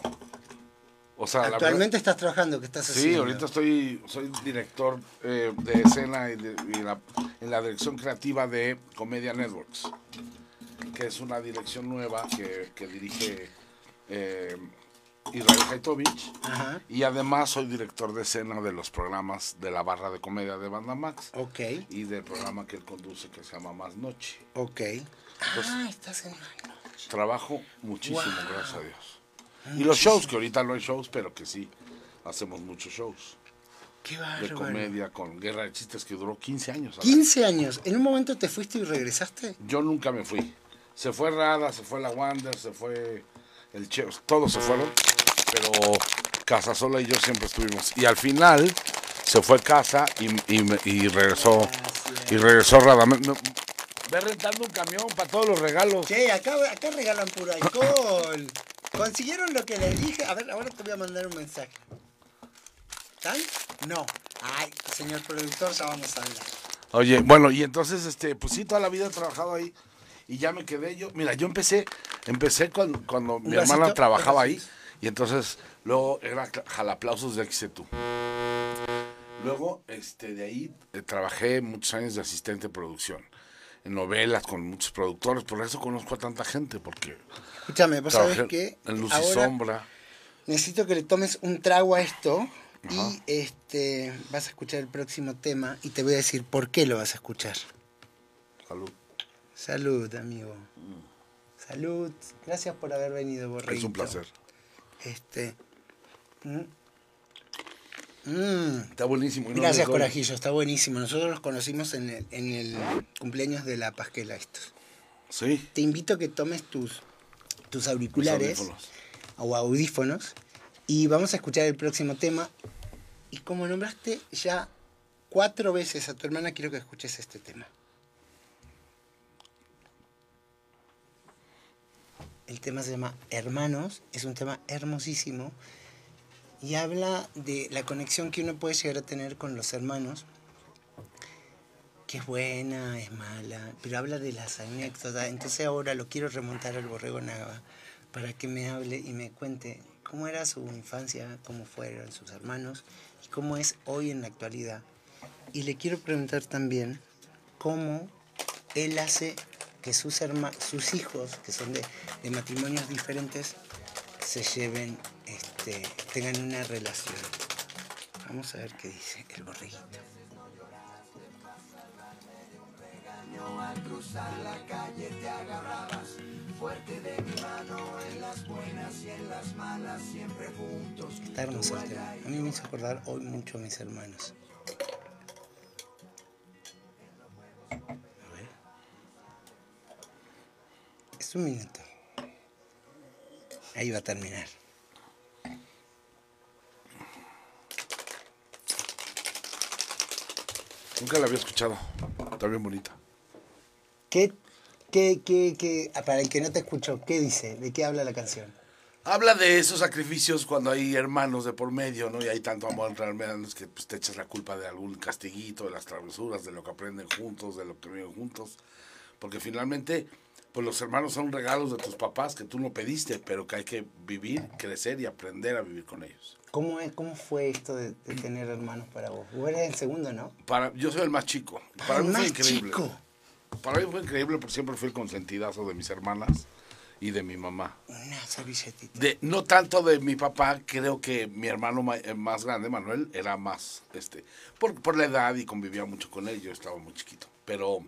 O sea, la Actualmente estás trabajando, ¿qué estás verdad- haciendo? Sí, ahorita estoy, soy director eh, de escena y, de- y la- en la dirección creativa de Comedia Networks, que es una dirección nueva que, que dirige eh, Israel Haitovich. Ajá, Y además soy director de escena de los programas de la barra de comedia de Banda Max ok, y del programa que él conduce que se llama Más Noche. ok. Ah, estás en... Trabajo muchísimo, Wow. gracias a Dios. Y los shows, que ahorita no hay shows, pero que sí, hacemos muchos shows Qué de bárbaro. comedia con Guerra de Chistes que duró 15 años. ¿sabes? 15 años. ¿En un momento te fuiste y regresaste? Yo nunca me fui. Se fue Rada, se fue la Wander, se fue el Che, todos se fueron, pero Casasola y yo siempre estuvimos. Y al final se fue Casa y, y, y regresó y regresó Rada. Ve rentando un camión para todos los regalos. Che, acá, acá regalan puro alcohol. ¿Consiguieron lo que les dije? A ver, ahora te voy a mandar un mensaje. ¿Están? No. Ay, señor productor, ya vamos a hablar. Oye, bueno, y entonces, este, pues sí, toda la vida he trabajado ahí y ya me quedé yo. Mira, yo empecé, empecé cuando, cuando mi vasito? hermana trabajaba ahí y entonces luego era jalaplausos de XC2. Luego, este, de ahí eh, trabajé muchos años de asistente de producción, en novelas con muchos productores, por eso conozco a tanta gente, porque Escúchame, vos sabés que en Luz y ahora Sombra. necesito que le tomes un trago a esto Ajá. y este vas a escuchar el próximo tema y te voy a decir por qué lo vas a escuchar. Salud. Salud, amigo. Salud. Gracias por haber venido, Borreguito. Es un placer. Este. mm. Mm. Está buenísimo. no Gracias. Corajillo, está buenísimo. Nosotros los conocimos en el, en el cumpleaños de la Pasquela estos. Sí. Te invito a que tomes tus tus auriculares audífonos. o audífonos y vamos a escuchar el próximo tema. Y como nombraste ya cuatro veces a tu hermana, quiero que escuches este tema. El tema se llama Hermanos, es un tema hermosísimo y habla de la conexión que uno puede llegar a tener con los hermanos, que es buena, es mala, pero habla de las anécdotas. Entonces ahora lo quiero remontar al Borrego Nava para que me hable y me cuente cómo era su infancia, cómo fueron sus hermanos y cómo es hoy en la actualidad. Y le quiero preguntar también cómo él hace que sus, herma- sus hijos, que son de, de matrimonios diferentes, se lleven, este, tengan una relación. Vamos a ver qué dice el borreguito. Está hermoso el tema. A mí me hizo acordar hoy mucho a mis hermanos. A ver. Es un minuto. Ahí va a terminar. Nunca la había escuchado. Está bien bonita. ¿Qué, qué, qué, qué, ah, para el que no te escuchó, qué dice? ¿De qué habla la canción? Habla de esos sacrificios cuando hay hermanos de por medio, ¿no? Y hay tanto amor entre hermanos que pues, te echas la culpa de algún castiguito, de las travesuras, de lo que aprenden juntos, de lo que viven juntos. Porque finalmente, pues los hermanos son regalos de tus papás que tú no pediste, pero que hay que vivir, crecer y aprender a vivir con ellos. ¿Cómo, es, cómo fue esto de, de tener hermanos para vos? Vos eres el segundo, ¿no? Para, yo soy el más chico. Para mí fue más increíble. chico. Para mí fue increíble porque siempre fui el consentidazo de mis hermanas y de mi mamá. Una servilletita. De, no tanto de mi papá, creo que mi hermano ma- eh, más grande, Manuel, era más, este, por, por la edad y convivía mucho con él, yo estaba muy chiquito, pero,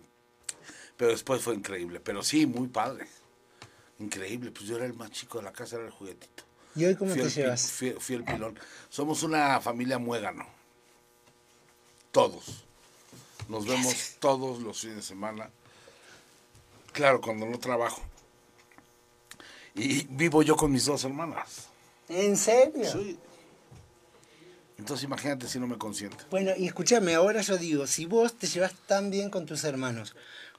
pero después fue increíble, pero sí, muy padre, increíble, pues yo era el más chico de la casa, era el juguetito. ¿Y hoy cómo te llevas? fui- fui el pilón. Somos una familia muégano, todos, nos vemos todos los fines de semana, claro, cuando no trabajo. Y vivo yo con mis dos hermanas. ¿En serio? Sí. Entonces imagínate si no me consiente. Bueno, y escúchame, ahora yo digo, si vos te llevas tan bien con tus hermanos,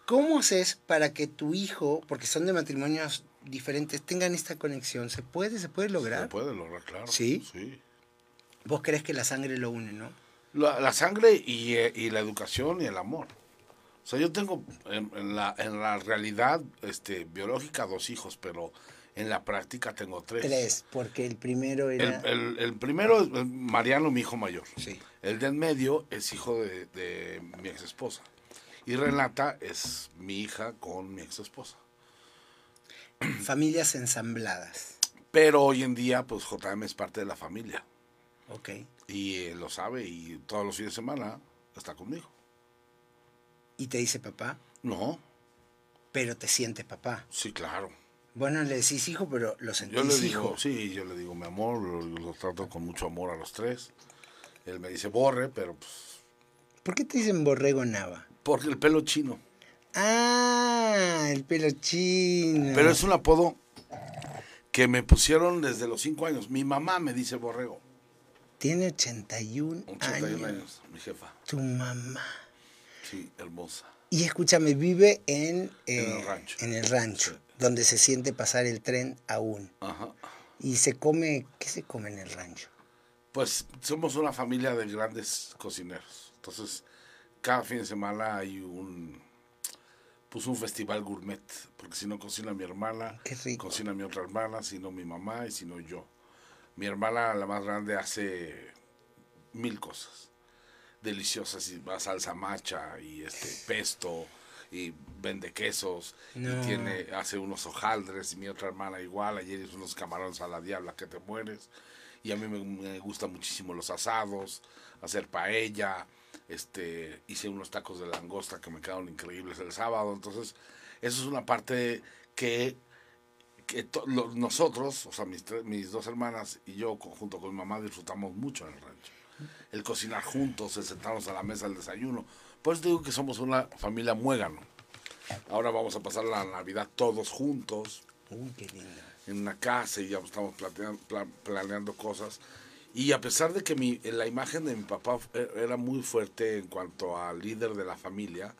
¿cómo haces para que tu hijo, porque son de matrimonios diferentes, tengan esta conexión? ¿Se puede? ¿Se puede Se lograr? puede lograr, claro. ¿Sí? Sí. Vos crees que la sangre lo une, ¿no? La, la sangre y, eh, y la educación y el amor. O sea, yo tengo en, en la, en la realidad este, biológica dos hijos, pero en la práctica tengo tres. Tres, porque el primero era... el- el primero es eh, Mariano, mi hijo mayor. Sí. El del medio es hijo de, de mi ex esposa. Y Renata es mi hija con mi ex esposa. Familias ensambladas. Pero hoy en día, pues JM es parte de la familia. Ok. Y él lo sabe y todos los fines de semana está conmigo. Y te dice papá, No, pero te siente papá. sí, claro. Vos no le decís hijo, pero lo sentís Yo le hijo. digo, sí, yo le digo mi amor, lo, lo trato con mucho amor a los tres. Él me dice borre, pero pues, ¿Por qué te dicen borrego nava? porque el pelo chino. Ah, el pelo chino. Pero es un apodo que me pusieron desde los cinco años. Mi mamá me dice borrego. Tiene 81, 81 años. años, mi jefa. Tu mamá. Sí, hermosa. Y escúchame, vive en, En eh, el rancho. en el rancho, Sí. donde se siente pasar el tren aún. Ajá. Y se come, ¿qué se come en el rancho? Pues somos una familia de grandes cocineros. Entonces, cada fin de semana hay un pues un festival gourmet, porque si no cocina mi hermana, cocina mi otra hermana, si no mi mamá y si no yo. Mi hermana, la más grande, hace mil cosas deliciosas, y va salsa macha y este <laughs> pesto y vende quesos No. y tiene hace unos hojaldres y mi otra hermana igual, ayer hizo unos camarones a la diabla que te mueres y a mí me, me gustan muchísimo los asados, hacer paella, este, hice unos tacos de langosta que me quedaron increíbles el sábado, entonces eso es una parte que, que to- lo- nosotros, o sea, mis, tres- mis dos hermanas y yo junto con mi mamá disfrutamos mucho en el rancho. El cocinar juntos, el sentarnos a la mesa del desayuno. Por eso digo que somos una familia muégano. Ahora vamos a pasar la Navidad todos juntos. Uy, qué lindo. en una casa y ya estamos planeando, planeando cosas. Y a pesar de que mi, la imagen de mi papá e, era muy fuerte en cuanto al líder de la familia,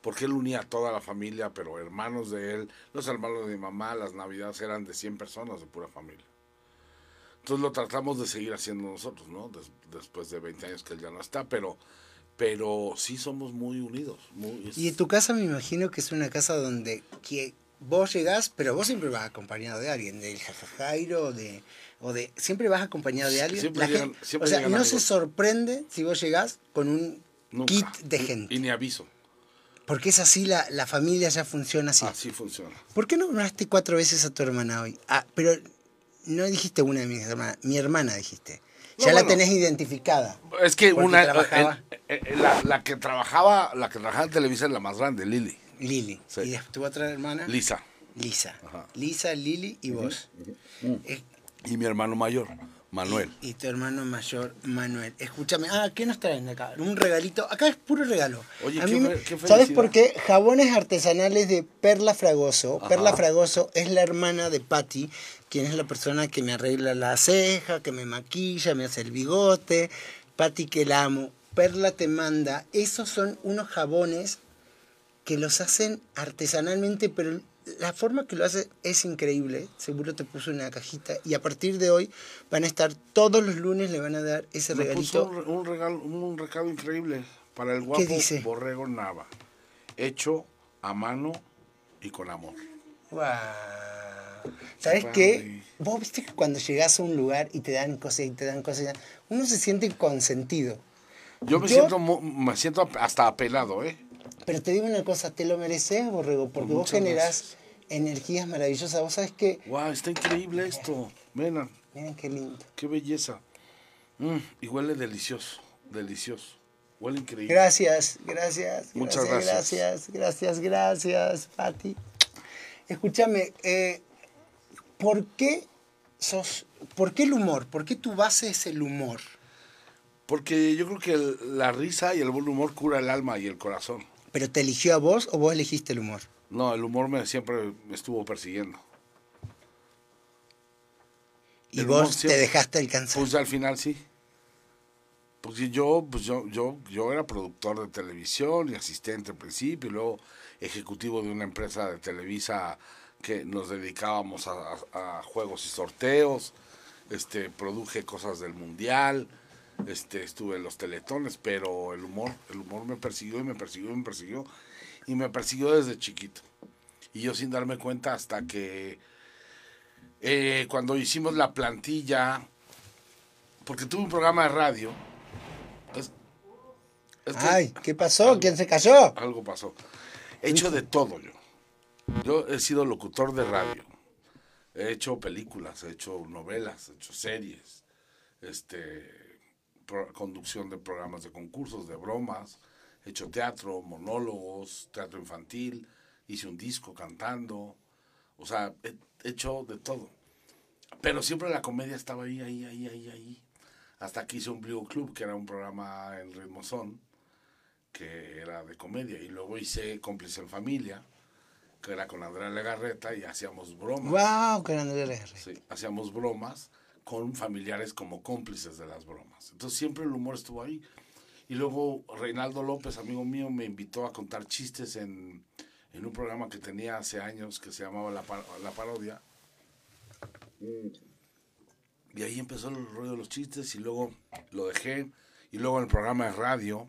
porque él unía a toda la familia, pero hermanos de él, los hermanos de mi mamá, las navidades eran de 100 personas de pura familia. Entonces lo tratamos de seguir haciendo nosotros, ¿no? Des- después de 20 años que él ya no está, pero, pero sí somos muy unidos. Y en tu casa me imagino que es una casa donde que vos llegás, pero vos siempre vas acompañado de alguien, del jajajairo o de, o de... Siempre vas acompañado de alguien. Siempre La llegan- gente- siempre o sea, no se sorprende si vos llegás con un nunca. kit de gente. Y ni aviso. Porque es así, la, la familia ya funciona así. Así funciona. ¿Por qué no nombraste cuatro veces a tu hermana hoy? Ah, pero no dijiste una de mis hermanas, mi hermana dijiste. No, ya la bueno. tenés identificada. Es que una trabajaba. eh, eh, eh, la, la que trabajaba, la que trabajaba en Televisa es la más grande, Lili, Lili. Sí. ¿Y tu otra hermana? Lisa. Lisa. Ajá. Lisa, Lili y vos. Eh, Y mi hermano mayor, Manuel. Y tu hermano mayor, Manuel. Escúchame, ah, ¿qué nos traen acá? Un regalito. Acá es puro regalo. Oye, A qué mí qué ¿Sabes por qué? Jabones artesanales de Perla Fragoso. Ajá. Perla Fragoso es la hermana de Patty, quien es la persona que me arregla la ceja, que me maquilla, me hace el bigote. Patty, que la amo. Perla te manda. Esos son unos jabones que los hacen artesanalmente, pero la forma que lo hace es increíble. Seguro te puso una cajita y a partir de hoy van a estar todos los lunes, le van a dar ese Me regalito. un, re- un regalo, un recado increíble para el guapo dice? Borrego Nava. Hecho a mano y con amor. Guau. ¿Sabes Padre. qué? Vos viste que cuando llegas a un lugar y te dan cosas y te dan cosas, uno se siente consentido. Yo me Yo- siento me siento hasta apelado, ¿eh? Pero te digo una cosa, te lo mereces, Borrego, porque vos generás energías maravillosas. Vos sabés que... Wow, está increíble esto. Ven, Miren qué lindo. qué belleza. Mm, y huele delicioso, delicioso. Huele increíble. Gracias, gracias. Muchas gracias. gracias. Gracias, gracias, gracias, Pati. Escúchame, eh, ¿por qué sos, por qué el humor? ¿Por qué tu base es el humor? Porque yo creo que el- la risa y el buen humor cura el alma y el corazón. ¿Pero te eligió a vos o vos elegiste el humor? No, el humor me siempre me estuvo persiguiendo. Y El vos te dejaste alcanzar. Pues al final sí. Sí, yo, pues yo, yo, yo era productor de televisión y asistente al principio, y luego ejecutivo de una empresa de Televisa que nos dedicábamos a, a- a juegos y sorteos, este, produje cosas del mundial, este, estuve en los teletones, pero el humor, el humor me persiguió y me persiguió y me persiguió, y me persiguió desde chiquito. Y yo sin darme cuenta hasta que eh, cuando hicimos la plantilla, porque tuve un programa de radio. es- es que Ay, ¿qué pasó? Algo. ¿Quién se cayó? Algo pasó. He hecho de todo yo. Yo he sido locutor de radio. He hecho películas, he hecho novelas, he hecho series, este, pro- conducción de programas de concursos, de bromas, hecho teatro, monólogos, teatro infantil, hice un disco cantando, o sea, he he hecho de todo. Pero siempre la comedia estaba ahí, ahí, ahí, ahí, ahí. Hasta que hice un Blue Club, que era un programa en ritmo son, que era de comedia. Y luego hice Cómplice en Familia, que era con Andrea Legarreta y hacíamos bromas. ¡Wow! Con Andrea Legarreta. Sí, hacíamos bromas con familiares como cómplices de las bromas. Entonces siempre el humor estuvo ahí. Y luego Reinaldo López, amigo mío, me invitó a contar chistes en, en un programa que tenía hace años que se llamaba La, La Parodia. Y ahí empezó el rollo de los chistes y luego lo dejé. Y luego en el programa de radio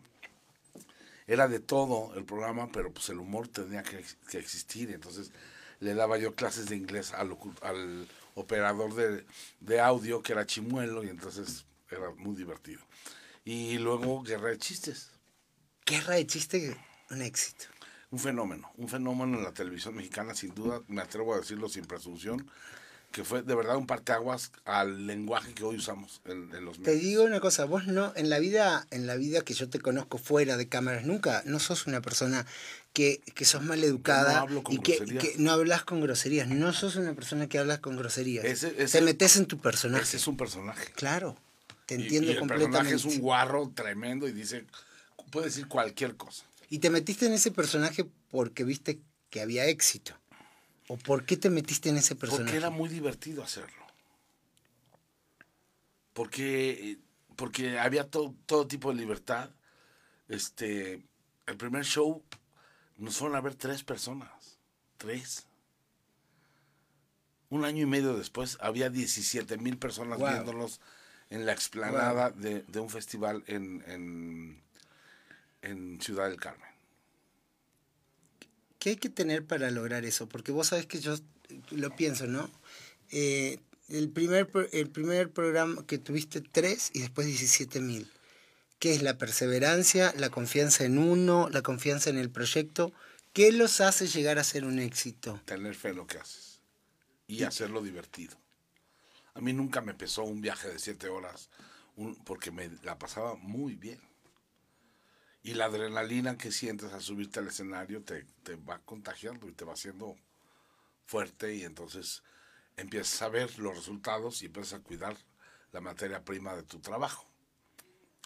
era de todo el programa, pero pues el humor tenía que, que existir. Entonces le daba yo clases de inglés al, al operador de, de audio, que era Chimuelo, y entonces era muy divertido. Y luego Guerra de Chistes, Guerra de chiste, un éxito. un fenómeno, un fenómeno en la televisión mexicana, sin duda, me atrevo a decirlo sin presunción, que fue de verdad un parteaguas al lenguaje que hoy usamos en, en los Te medios. digo una cosa, vos no, en la vida, en la vida que yo te conozco fuera de cámaras, nunca, no sos una persona que, que sos mal educada no hablo con y que, que no hablas con groserías. No sos una persona que hablas con groserías. Ese- ese- te metes en tu personaje. Ese es un personaje. Claro, te entiendo y, el completamente. personaje es un guarro tremendo y dice, puede decir cualquier cosa. Y te metiste en ese personaje porque viste que había éxito. ¿O por qué te metiste en ese personaje? Porque era muy divertido hacerlo. Porque, porque había todo, todo tipo de libertad. Este, el primer show nos fueron a ver tres personas. Tres. Un año y medio después había 17 mil personas Wow. viéndonos en la explanada de, de un festival en, en, en Ciudad del Carmen. ¿Qué hay que tener para lograr eso? Porque vos sabés que yo lo pienso, ¿no? Eh, el, primer, el primer programa que tuviste tres y después 17 mil. ¿Qué es la perseverancia, la confianza en uno, la confianza en el proyecto? ¿Qué los hace llegar a ser un éxito? tener fe en lo que haces y hacerlo divertido. A mí nunca me pesó un viaje de siete horas porque me la pasaba muy bien. Y la adrenalina que sientes al subirte al escenario te, te va contagiando y te va haciendo fuerte y entonces empiezas a ver los resultados y empiezas a cuidar la materia prima de tu trabajo.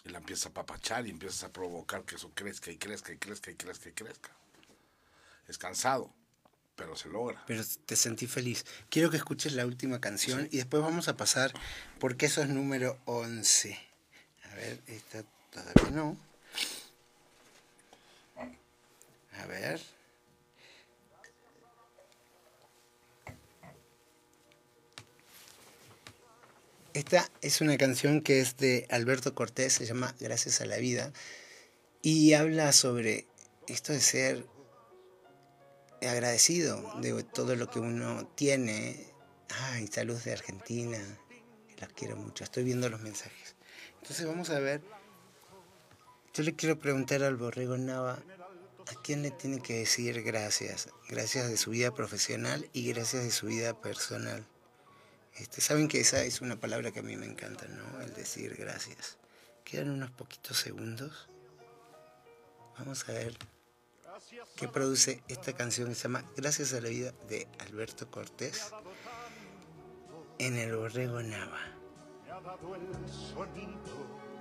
Y la empiezas a papachar y empiezas a provocar que eso crezca y crezca y crezca y crezca y crezca. Es cansado, pero se logra. Pero te sentí feliz. Quiero que escuches la última canción y después vamos a pasar porque eso es número 11. A ver, esta todavía no. A ver. Esta es una canción que es de Alberto Cortés, se llama Gracias a la vida, y habla sobre esto de ser agradecido de todo lo que uno tiene. Ay, salud de Argentina, las quiero mucho, estoy viendo los mensajes. Entonces vamos a ver, yo le quiero preguntar al Borrego Nava, ¿a quién le tiene que decir gracias? Gracias de su vida profesional y gracias de su vida personal. Este, Saben que esa es una palabra que a mí me encanta, ¿no? El decir gracias. Quedan unos poquitos segundos. Vamos a ver que produce esta canción que se llama Gracias a la vida de Alberto Cortés en el Borrego Nava.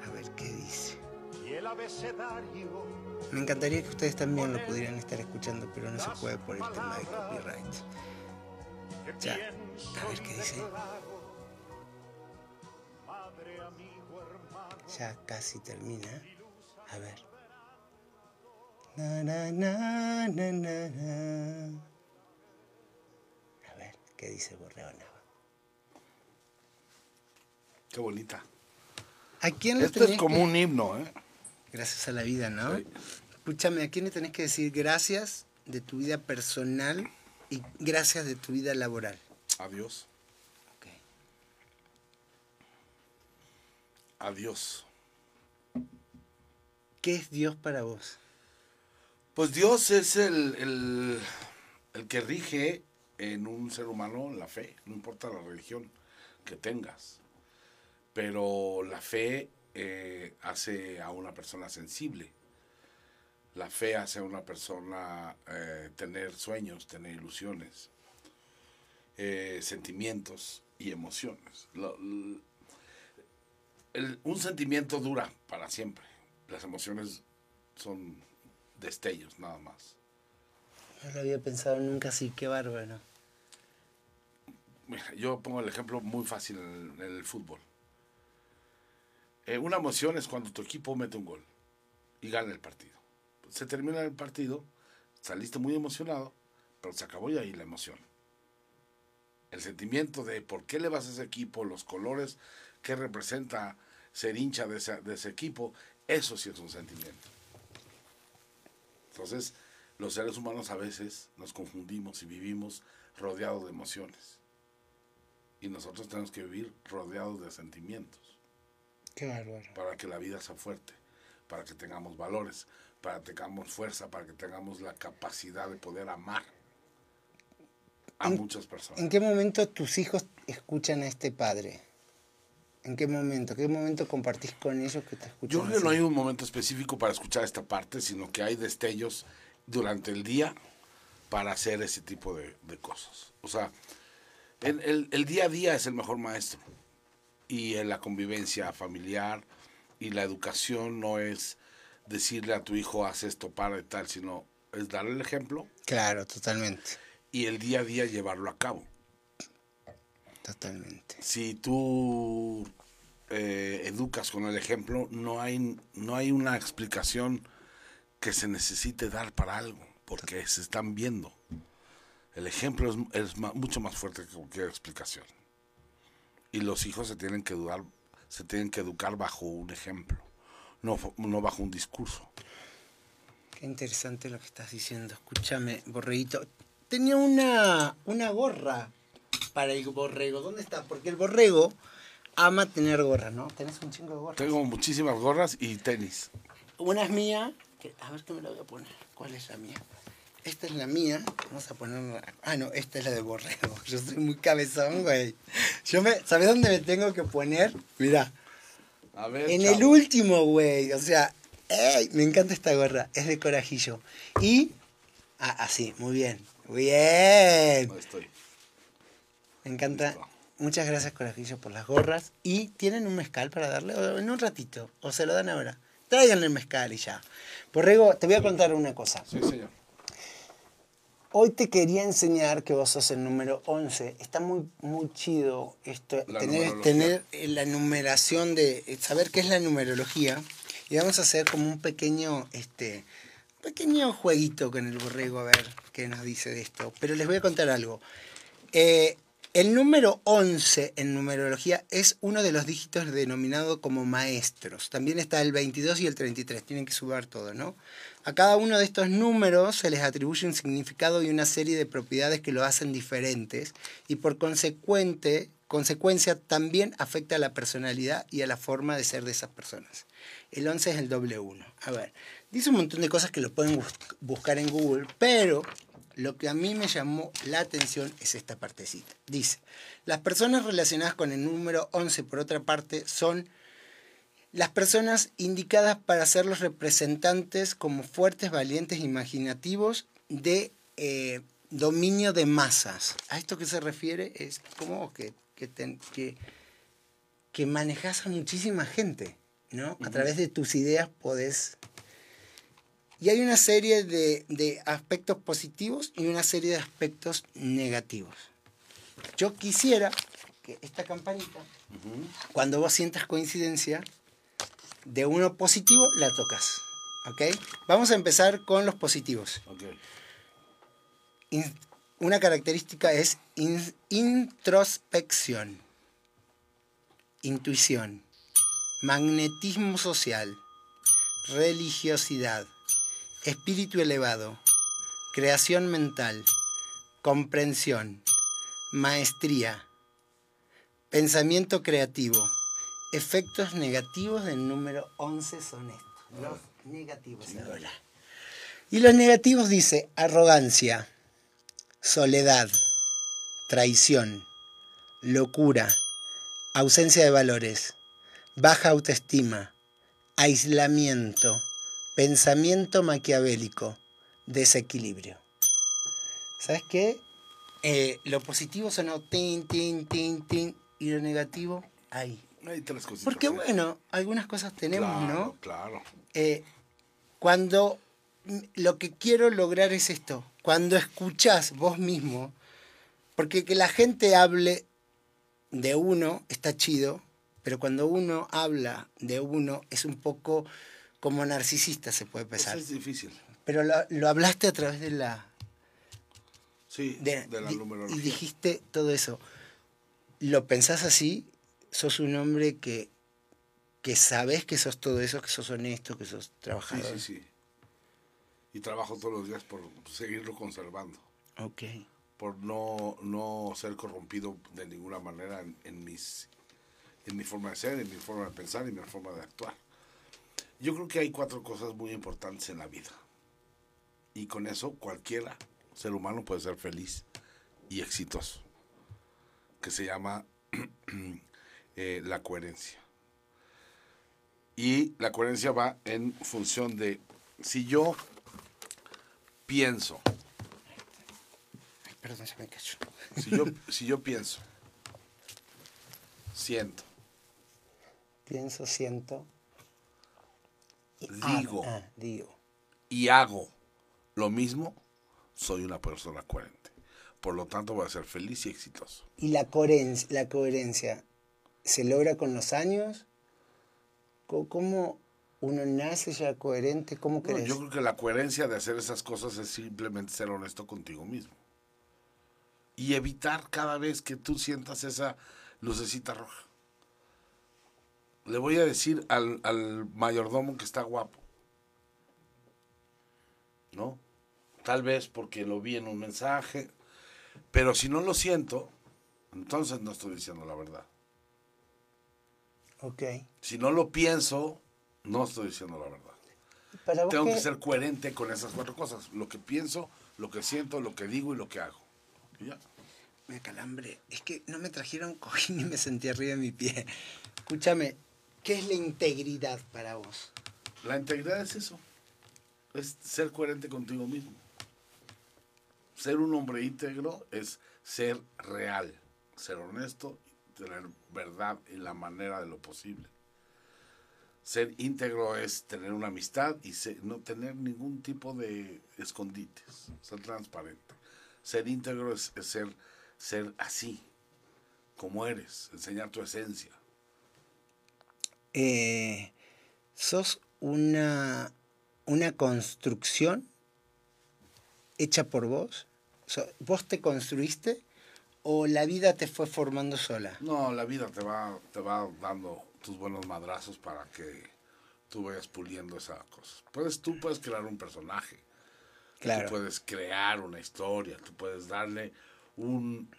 A ver qué dice. Me encantaría que ustedes también lo pudieran estar escuchando, pero no se puede por el tema de copyright. Ya, a ver qué dice. Ya casi termina. A ver. Na, na, na, na, na, na. A ver, ¿qué dice Borrego Nava? Qué bonita. ¿A quién le Esto es como que- un himno, ¿eh? Gracias a la vida, ¿no? Sí. Escúchame, ¿a quién le tenés que decir gracias de tu vida personal y gracias de tu vida laboral? Adiós. Ok. Adiós. ¿Qué es Dios para vos? Pues Dios es el, el, el que rige en un ser humano la fe, no importa la religión que tengas. Pero la fe eh, hace a una persona sensible. La fe hace a una persona eh, tener sueños, tener ilusiones, eh, sentimientos y emociones. Un sentimiento dura para siempre. Las emociones son destellos nada más. No lo había pensado nunca así, qué bárbaro. Mira, yo pongo el ejemplo muy fácil en el, en el fútbol. Eh, una emoción es cuando tu equipo mete un gol y gana el partido. Se termina el partido, saliste muy emocionado, pero se acabó y ahí la emoción. El sentimiento de por qué le vas a ese equipo, los colores que representa ser hincha de ese, de ese equipo, eso sí es un sentimiento. Entonces, los seres humanos a veces nos confundimos y vivimos rodeados de emociones. Y nosotros tenemos que vivir rodeados de sentimientos Qué bárbaro. para que la vida sea fuerte, para que tengamos valores, para que tengamos fuerza, para que tengamos la capacidad de poder amar a muchas personas. ¿En qué momento tus hijos escuchan a este padre? ¿En qué momento? ¿Qué momento compartís con ellos que te escuchan? Yo creo que no hay un momento específico para escuchar esta parte, sino que hay destellos durante el día para hacer ese tipo de, de cosas. O sea, el, el- el día a día es el mejor maestro. Y en la convivencia familiar y la educación no es decirle a tu hijo haz esto para y tal, sino es darle el ejemplo Claro, totalmente. y el día a día llevarlo a cabo. Totalmente. Si tú eh, educas con el ejemplo, no hay, no hay una explicación que se necesite dar para algo, porque se están viendo. El ejemplo es, es mucho más fuerte que cualquier explicación. Y los hijos se tienen que educar, se tienen que educar bajo un ejemplo, no, no bajo un discurso. Qué interesante lo que estás diciendo. Escúchame, borreguito. Tenía una, una gorra para el borrego. ¿Dónde está? Porque el borrego ama tener gorras, ¿no? Tenés un chingo de gorras. Tengo muchísimas gorras y tenis. Una es mía. que- a ver qué me la voy a poner. ¿Cuál es la mía? Esta es la mía. Vamos a ponerla. Ah, no, esta es la del borrego. <laughs> Yo soy muy cabezón, güey. Yo me. ¿Sabes dónde me tengo que poner? Mira. A ver, En chavo. el último, güey. O sea, ¡ey! me encanta esta gorra. Es de corajillo. Y. Ah, así, muy bien. Muy bien. No estoy. Me encanta. Listo. Muchas gracias, Corajillo, por las gorras. ¿Y tienen un mezcal para darle? O en un ratito. ¿O se lo dan ahora? Tráiganle el mezcal y ya. Borrego, te voy a contar una cosa. Sí, señor. Hoy te quería enseñar que vos sos el número 11. Está muy, muy chido esto, La tener, eh, la numeración de, eh, saber qué es la numerología. Y vamos a hacer como un pequeño, este, pequeño jueguito con el borrego a ver qué nos dice de esto. Pero les voy a contar algo. Eh, el número 11 en numerología es uno de los dígitos denominado como maestros. También está el 22 y el 33, tienen que sumar todo, ¿no? A cada uno de estos números se les atribuye un significado y una serie de propiedades que lo hacen diferentes y por consecuente, consecuencia también afecta a la personalidad y a la forma de ser de esas personas. El 11 es el doble 1. A ver, dice un montón de cosas que lo pueden bus- buscar en Google, pero lo que a mí me llamó la atención es esta partecita. Dice, las personas relacionadas con el número 11, por otra parte, son las personas indicadas para ser los representantes como fuertes, valientes, imaginativos de eh, dominio de masas. ¿A esto que se refiere? Es como que, que, ten- que, que manejas a muchísima gente, ¿no? A través de tus ideas podés... Y hay una serie de, de aspectos positivos y una serie de aspectos negativos. Yo quisiera que esta campanita, cuando vos sientas coincidencia, de uno positivo la tocas. ¿Ok? Vamos a empezar con los positivos. In- una característica es in- introspección, intuición, magnetismo social, religiosidad, espíritu elevado, creación mental, comprensión, maestría, pensamiento creativo. Efectos negativos del número 11 son estos. Los negativos ahora. Y los negativos dice arrogancia, soledad, traición, locura, ausencia de valores, baja autoestima, aislamiento, pensamiento maquiavélico, desequilibrio. ¿Sabes qué? Eh, lo positivo sonó tin, tin, tin, tin, y lo negativo, ahí. Cositas. Porque bueno, algunas cosas tenemos, claro, ¿no? Claro. eh, cuando lo que quiero lograr es esto, cuando escuchás vos mismo, porque que la gente hable de uno está chido, pero cuando uno habla de uno es un poco como narcisista se puede Eso pensar. es difícil. Pero lo, lo hablaste a través de la... Sí, De, de, la di- numerología. y dijiste todo eso. ¿Lo pensás así? ¿Sos un hombre que, que sabes que sos todo eso, que sos honesto, que sos Sí, trabajador? sí, sí. Y trabajo todos los días por seguirlo conservando. Ok. Por no, no ser corrompido de ninguna manera en, en mis, en mi forma de ser, en mi forma de pensar y en mi forma de actuar. Yo creo que hay cuatro cosas muy importantes en la vida. Y con eso cualquiera ser humano puede ser feliz y exitoso. Que se llama <clears throat> eh, la coherencia. Y la coherencia va en función de si yo pienso, Ay, perdón, se me cayó. si yo, si yo pienso, siento, Pienso, siento. Digo. hablo. Ah, digo. y hago lo mismo, soy una persona coherente. por lo tanto voy a ser feliz y exitoso. ¿Y la coherencia, la coherencia se logra con los años? ¿Cómo uno nace ya coherente? ¿Cómo No, crees? yo creo que la coherencia de hacer esas cosas es simplemente ser honesto contigo mismo. Y evitar cada vez que tú sientas esa lucecita roja. Le voy a decir al, al mayordomo que está guapo. ¿No? Tal vez porque lo vi en un mensaje. Pero si no lo siento, entonces no estoy diciendo la verdad. Ok. Si no lo pienso, no estoy diciendo la verdad. Vos Tengo que ser coherente con esas cuatro cosas. Lo que pienso, lo que siento, lo que digo y lo que hago. Y ya. Me calambre. Es que no me trajeron <laughs> cojín y me sentí arriba de mi pie. Escúchame, ¿qué es la integridad para vos? La integridad es eso. Es ser coherente contigo mismo. Ser un hombre íntegro es ser real, ser honesto, tener verdad en la manera de lo posible. Ser íntegro es tener una amistad y no tener ningún tipo de escondites, ser transparente. Ser íntegro es, es ser, ser así, como eres, enseñar tu esencia. Eh, ¿Sos una, una construcción hecha por vos? O sea, ¿Vos te construiste o la vida te fue formando sola? No, la vida te va, te va dando tus buenos madrazos para que tú vayas puliendo esas cosas. Puedes, tú puedes crear un personaje, Claro. tú puedes crear una historia, tú puedes darle un,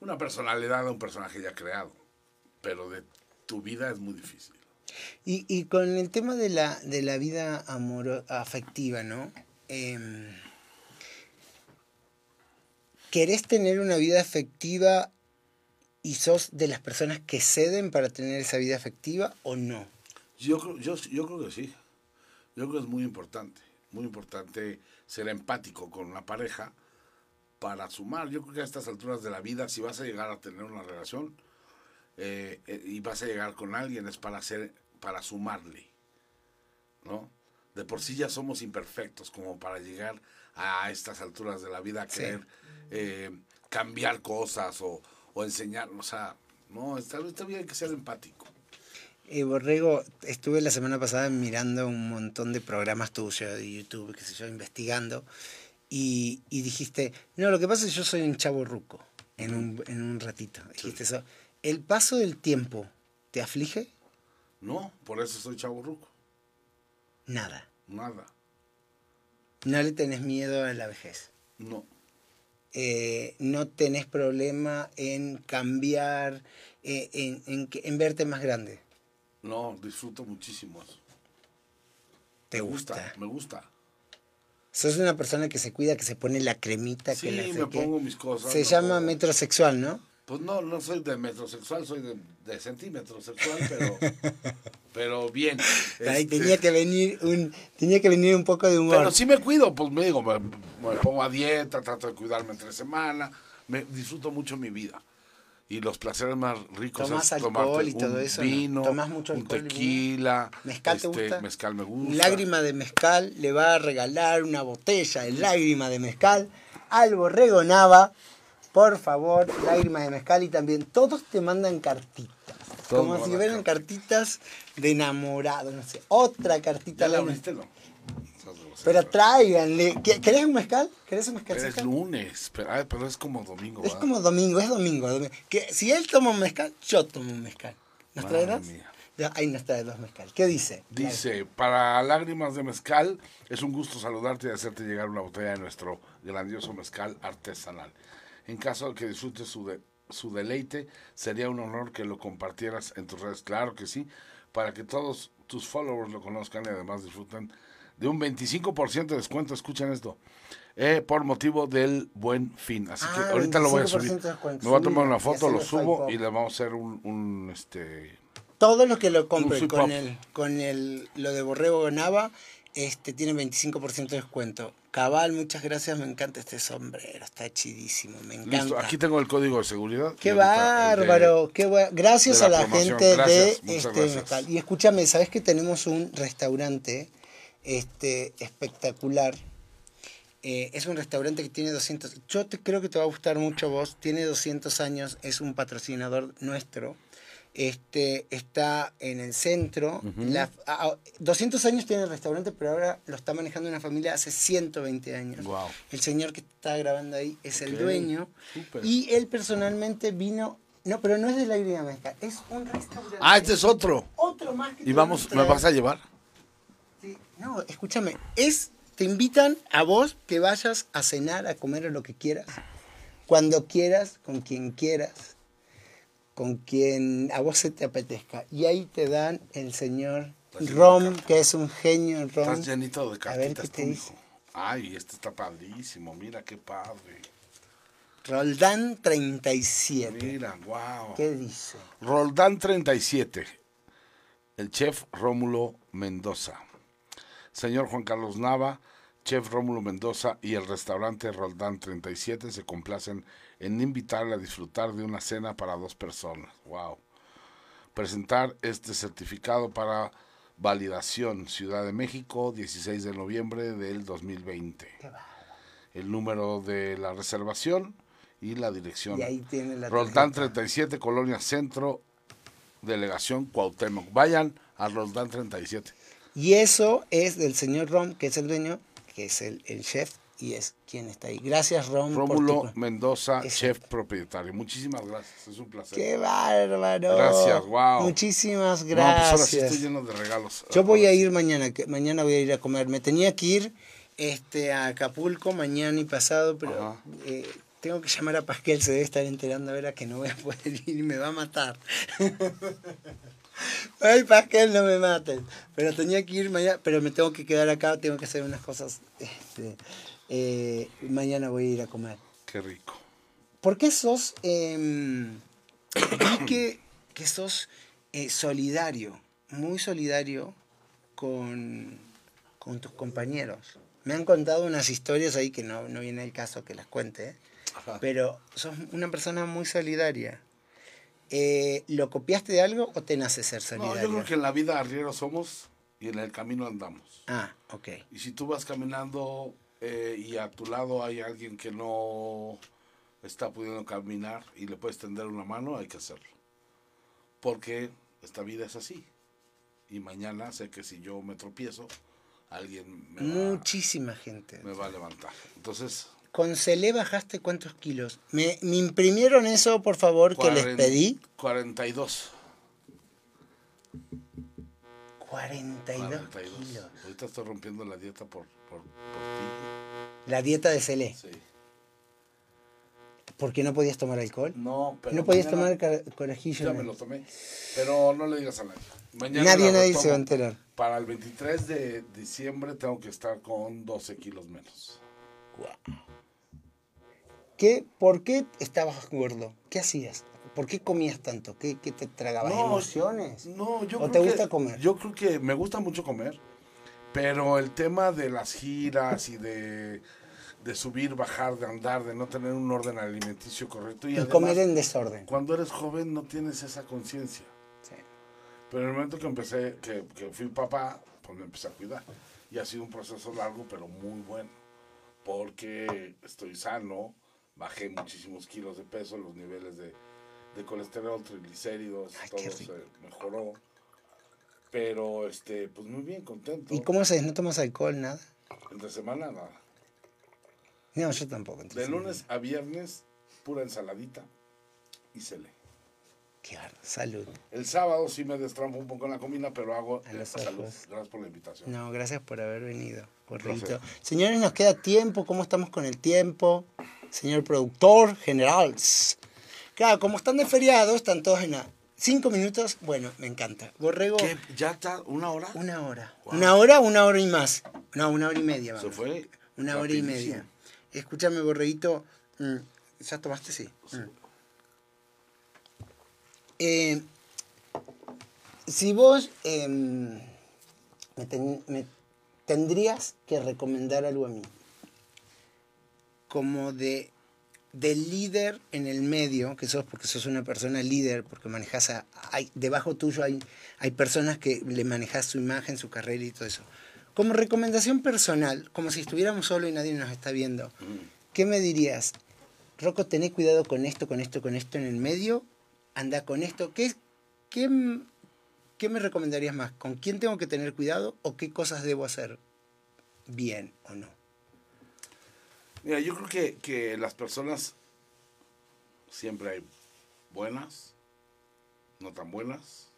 una personalidad a un personaje ya creado, pero de tu vida es muy difícil. Y, y con el tema de la, de la vida afectiva, ¿no? Em, ¿Querés tener una vida afectiva y sos de las personas que ceden para tener esa vida afectiva o no? Yo, creo- yo, yo creo que sí. Yo creo que es muy importante. Muy importante ser empático con una pareja para sumar. Yo creo que a estas alturas de la vida, si vas a llegar a tener una relación eh, eh, y vas a llegar con alguien, es para hacer, para sumarle. ¿No? De por sí ya somos imperfectos como para llegar a estas alturas de la vida a Sí. querer eh, cambiar cosas o, o enseñar. O sea, no, está, está bien que ser empático. Eh, Borrego, estuve la semana pasada mirando un montón de programas tuyos de YouTube, qué sé yo, investigando, y, y dijiste, no, lo que pasa es que yo soy un chavo ruco, en un, en un ratito. Dijiste eso. ¿El paso del tiempo te aflige? No, por eso soy chavo ruco. Nada. Nada. No le tenés miedo a la vejez. No. Eh, no tenés problema en cambiar, eh, en, en, que- en verte más grande. No, disfruto muchísimo eso. ¿Te me gusta? Me gusta. Sos una persona que se cuida, que se pone la cremita, Sí, que la me sé qué. pongo mis cosas. Se me llama metrosexual, ¿no? Pues no, no soy de metrosexual, soy de, de centímetro sexual, pero, <laughs> pero bien. Este, tenía que venir un tenía que venir un poco de humor. Pero sí me cuido, pues me digo, me, me pongo a dieta, trato de cuidarme entre semana, me disfruto mucho mi vida. Y los placeres más ricos ¿Tomás es alcohol tomarte y todo un eso, no? vino, ¿Tomás mucho un alcohol tequila, ¿Mezcal te este, gusta? mezcal me gusta. Lágrima de mezcal le va a regalar una botella de lágrima de mezcal al borrego Nava. Por favor, lágrima de mezcal y también todos te mandan cartitas. Como si fueran cartitas de enamorado, no sé. Otra cartita. ¿Ya la abriste, no? Pero tráiganle. ¿Qué- ¿Querés un mezcal? ¿Querés un mezcal? Pero es lunes, pero, ay, pero es como domingo. Es ¿verdad? como domingo, es domingo. domingo. Que si él toma un mezcal, yo tomo un mezcal. ¿Nos Madre trae dos? mía. Ya, ahí nos trae dos mezcal. ¿Qué dice? Dice, para lágrimas de mezcal, es un gusto saludarte y hacerte llegar una botella de nuestro grandioso mezcal artesanal. En caso de que disfrutes su, de- su deleite, sería un honor que lo compartieras en tus redes. Claro que sí, para que todos tus followers lo conozcan y además disfruten de un 25% de descuento. Escuchen esto. eh, por motivo del buen fin. Así que Ah, ahorita lo voy a 25% subir. Me voy a tomar una foto, lo subo y le vamos a hacer un, un, este, Todos los que lo sweet con el, con el, lo de Borrego Nava, este, tienen 25% de descuento. Cabal, muchas gracias, me encanta este sombrero, está chidísimo, me encanta. Listo, aquí tengo el código de seguridad. Qué de- bárbaro, qué bua- Gracias a la promoción. gente Gracias, de este gracias. Y escúchame, ¿sabes que tenemos un restaurante este, espectacular Eh, es un restaurante que tiene 200, yo te, creo que te va a gustar mucho a vos, tiene 200 años, es un patrocinador nuestro. Este, está en el centro. La- a- a- 200 años tiene el restaurante, pero ahora lo está manejando una familia hace 120 años. Guau. El señor que está grabando ahí es el dueño. Y él personalmente vino. No, pero no es de la Irina Mezca, es un restaurante. Ah, este es otro. Otro más que Y vamos, ¿me vas a llevar? Sí, No, escúchame, es, te invitan a vos que vayas a cenar, a comer o lo que quieras, cuando quieras, con quien quieras, con quien a vos se te apetezca. Y ahí te dan el señor de Rom, que es un genio Rom. Estás llenito de A ver qué cartitas te tú, dice. mijo. Ay, este está padrísimo. Mira qué padre. Roldán 37. Mira, wow. ¿Qué dice? Roldán 37. El chef Rómulo Mendoza. Señor Juan Carlos Nava, chef Rómulo Mendoza y el restaurante Roldán 37 se complacen en invitarle a disfrutar de una cena para dos personas. Wow. Presentar este certificado para validación Ciudad de México, 16 de noviembre del 2020. El número de la reservación y la dirección. Y ahí tiene la Roldán tarjeta. 37, Colonia Centro, Delegación Cuauhtémoc. Vayan a Roldán 37. Y eso es del señor Rom, que es el dueño, que es el, el chef y es quien está ahí. Gracias, por Rómulo tu- Mendoza, chef propietario. Muchísimas gracias, es un placer. ¡Qué bárbaro! Gracias, wow. Muchísimas No, pues ahora sí gracias. estoy lleno de regalos. Yo voy a ir mañana, que mañana voy a ir a comer. Me tenía que ir este, a Acapulco mañana y pasado, pero eh, tengo que llamar a Pasquel, se debe estar enterando ahora que no voy a poder <laughs> ir y me va a matar. <laughs> Ay, Pasquel, no me maten. Pero tenía que ir mañana, pero me tengo que quedar acá, tengo que hacer unas cosas. este, eh, mañana voy a ir a comer. Qué rico. ¿Por qué sos, vi que, que sos eh, solidario, muy solidario con, con tus compañeros? Me han contado unas historias ahí que no, no viene el caso que las cuente, ¿eh? Pero sos una persona muy solidaria. Eh, ¿Lo copiaste de algo o te nace ser No, solidario? yo creo que en la vida arrieros somos y en el camino andamos. Ah, ok. Y si tú vas caminando eh, y a tu lado hay alguien que no está pudiendo caminar y le puedes tender una mano, hay que hacerlo. Porque esta vida es así. Y mañana sé que si yo me tropiezo, alguien me va, Muchísima gente. me va a levantar. Entonces, ¿Con Celé bajaste cuántos kilos? Me, me imprimieron eso, por favor, que les pedí. 42. 42, 42. kilos. Ahorita estoy rompiendo la dieta por, por, por La dieta de Celé. ti. Sí. ¿Por qué no podías tomar alcohol? No, pero no podías mañana- tomar corajillo. Ya me lo tomé. Pero no le digas a nadie. Mañana Nadie, nadie se va a enterar. Para el 23 de diciembre tengo que estar con 12 kilos menos. ¿Qué, ¿Por qué estabas gordo? ¿Qué hacías? ¿Por qué comías tanto? ¿Qué, qué te tragabas? ¿Emociones? No, yo ¿O creo te que- gusta comer? Yo creo que me gusta mucho comer, pero el tema de las giras y de, de subir, bajar, de andar, de no tener un orden alimenticio correcto. Y, Y además, comer en desorden. cuando eres joven no tienes esa conciencia. Sí. Pero en el momento que empecé, que, que fui papá, pues me empecé a cuidar. Y ha sido un proceso largo, pero muy bueno. Porque estoy sano, bajé muchísimos kilos de peso, los niveles de, de colesterol, triglicéridos, Ay, todo se mejoró. Pero, este, pues muy bien, contento. ¿Y cómo haces? ¿No tomas alcohol, nada? Entre semana, nada. No, yo tampoco. De lunes a viernes, pura ensaladita y se lee. Qué bárbaro. Salud. El sábado sí me destrampo un poco en la comida, pero hago A los salud. ojos. Gracias por la invitación. No, gracias por haber venido, placer. Señores, nos queda tiempo. ¿Cómo estamos con el tiempo? Señor productor general. Claro, como están de feriado, están todos en la... Cinco minutos, bueno, me encanta. Borrego, ¿Qué? ¿Ya está una hora? una hora. Wow. Una hora, una hora y más. No, una hora y media. Se vamos. fue. Una hora y media. Escúchame, Borreguito. mm, ¿Ya tomaste? Sí. Mm. Eh, si vos em, me, ten- me tendrías que recomendar algo a mí, como de, de líder en el medio, que sos porque sos una persona líder, porque manejas a, hay, debajo tuyo hay, hay personas que le manejas su imagen, su carrera y todo eso. Como recomendación personal, como si estuviéramos solo y nadie nos está viendo, Mm. ¿qué me dirías? Rocco, tené cuidado con esto, con esto, con esto en el medio. Anda con esto. ¿Qué, qué, qué me recomendarías más? ¿Con quién tengo que tener cuidado o qué cosas debo hacer bien o no? Mira, yo creo que, que las personas siempre hay buenas, no tan buenas,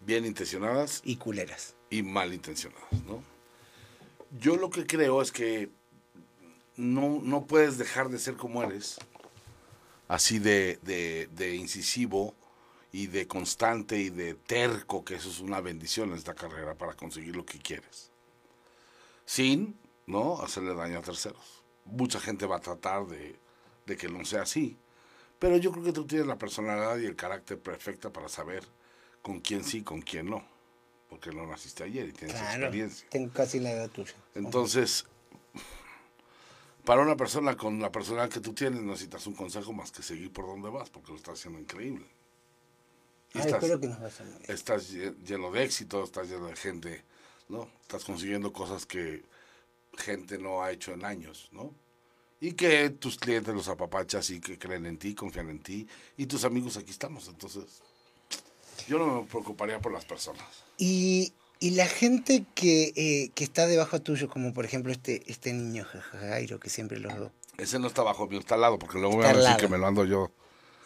bien intencionadas Y culeras. y mal intencionadas, ¿no? Yo lo que creo es que no, no puedes dejar de ser como eres, así de, de, de incisivo y de constante y de terco, que eso es una bendición en esta carrera para conseguir lo que quieres. Sin, ¿no? Hacerle daño a terceros. Mucha gente va a tratar de, de que no sea así, pero yo creo que tú tienes la personalidad y el carácter perfecta para saber con quién sí, con quién no, porque no naciste ayer y tienes Claro. experiencia. Tengo casi la edad tuya. Entonces, para una persona con la personalidad que tú tienes, no necesitas un consejo más que seguir por donde vas, porque lo estás haciendo increíble. Ay, estás, espero que nos muy bien. estás lle- lleno de éxito, estás lleno de gente, ¿no? Estás consiguiendo cosas que gente no ha hecho en años, ¿no? Y que tus clientes los apapachas y que creen en ti, confían en ti, y tus amigos aquí estamos. Entonces, yo no me preocuparía por las personas. Y, y la gente que, eh, que está debajo tuyo, como por ejemplo este, este niño Jairo, que siempre los veo. Ese no está bajo mío, está al lado, porque luego me van a decir que me lo ando yo.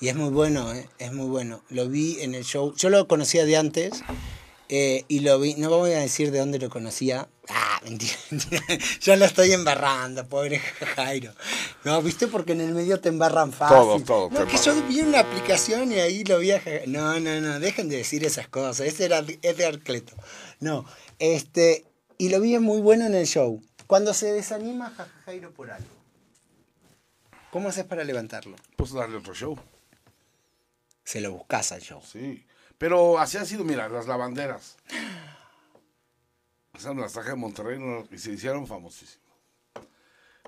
Y es muy bueno, ¿eh? es muy bueno. Lo vi en el show. Yo lo conocía de antes eh, y lo vi. No voy a decir de dónde lo conocía. Ah, mentira, <laughs> mentira. Yo lo estoy embarrando, pobre Jairo. No, ¿viste? Porque en el medio te embarran fácil. Todo, todo No, que yo vi una aplicación y ahí lo vi a Jairo. No, no, no, dejen de decir esas cosas. Ese era Edgar Cleto. No, este. Y lo vi muy bueno en el show. Cuando se desanima Ja- Jairo por algo. ¿Cómo haces para levantarlo? Pues darle otro show. Se lo buscas al show. Sí. Pero así ha sido, mira, las lavanderas. Me las traje de Monterrey y se hicieron famosísimas.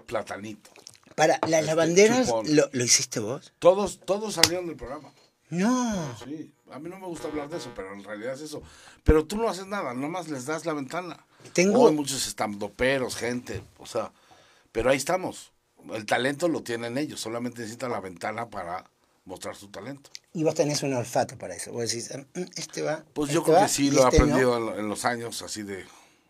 Platanito. Para, las Este, lavanderas, lo, ¿lo hiciste vos? Todos, todos salieron del programa. No. Sí. A mí no me gusta hablar de eso, pero en realidad es eso. Pero tú no haces nada, nomás les das la ventana. Tengo- Hoy muchos estandoperos, gente, o sea, pero ahí estamos. El talento lo tienen ellos, solamente necesitan la ventana para mostrar su talento. Y vos tenés un olfato para eso. Vos decís, "Mm, este va. Pues yo este creo va, que sí lo he este no". aprendido en, en los años, así de.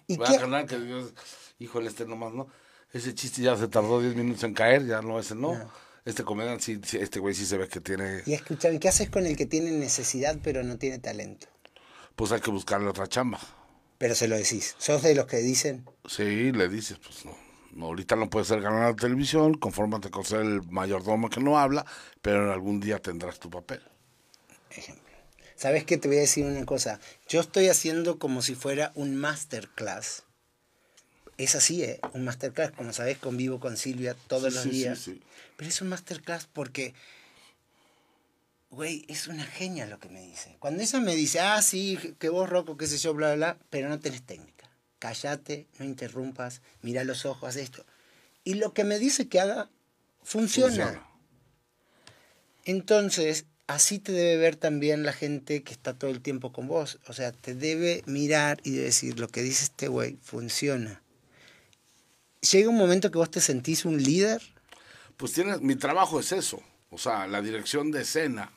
¿Y qué? a ganar que Dios. Híjole, este nomás no. Ese chiste ya se tardó 10 minutos en caer, ya no, ese no. Este comediante, sí, sí, este güey sí se ve que tiene. Y escuchame, ¿qué haces con el que tiene necesidad pero no tiene talento? Pues hay que buscarle otra chamba. Pero se lo decís. ¿Sos de los que dicen? Sí, le dices, pues no. no ahorita no puedes ser ganador de televisión, confórmate con ser el mayordomo que no habla, pero en algún día tendrás tu papel. Ejemplo. ¿Sabes qué? Te voy a decir una cosa. Yo estoy haciendo como si fuera un masterclass. Es así, ¿eh? Un masterclass. Como sabes, convivo con Silvia todos Sí, los sí, días. sí. Pero es un masterclass porque, güey, es una genia lo que me dice. Cuando ella me dice, ah, sí, que vos, Rocco, qué sé yo, bla, bla, bla, pero no tenés técnica. Cállate, no interrumpas, mira los ojos, haz esto. Y lo que me dice que haga, funciona. Funciona. Entonces, así te debe ver también la gente que está todo el tiempo con vos. O sea, te debe mirar y decir, lo que dice este güey funciona. Llega un momento que vos te sentís un líder. Pues tienes, mi trabajo es eso. O sea, la dirección de escena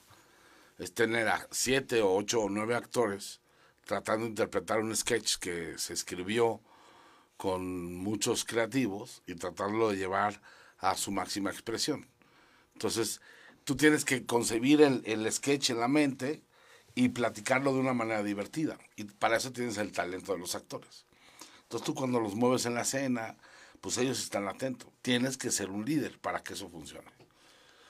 es tener a siete o ocho o nueve actores tratando de interpretar un sketch que se escribió con muchos creativos y tratarlo de llevar a su máxima expresión. Entonces, tú tienes que concebir el, el sketch en la mente y platicarlo de una manera divertida. Y para eso tienes el talento de los actores. Entonces tú cuando los mueves en la escena, pues ellos están atentos. Tienes que ser un líder para que eso funcione.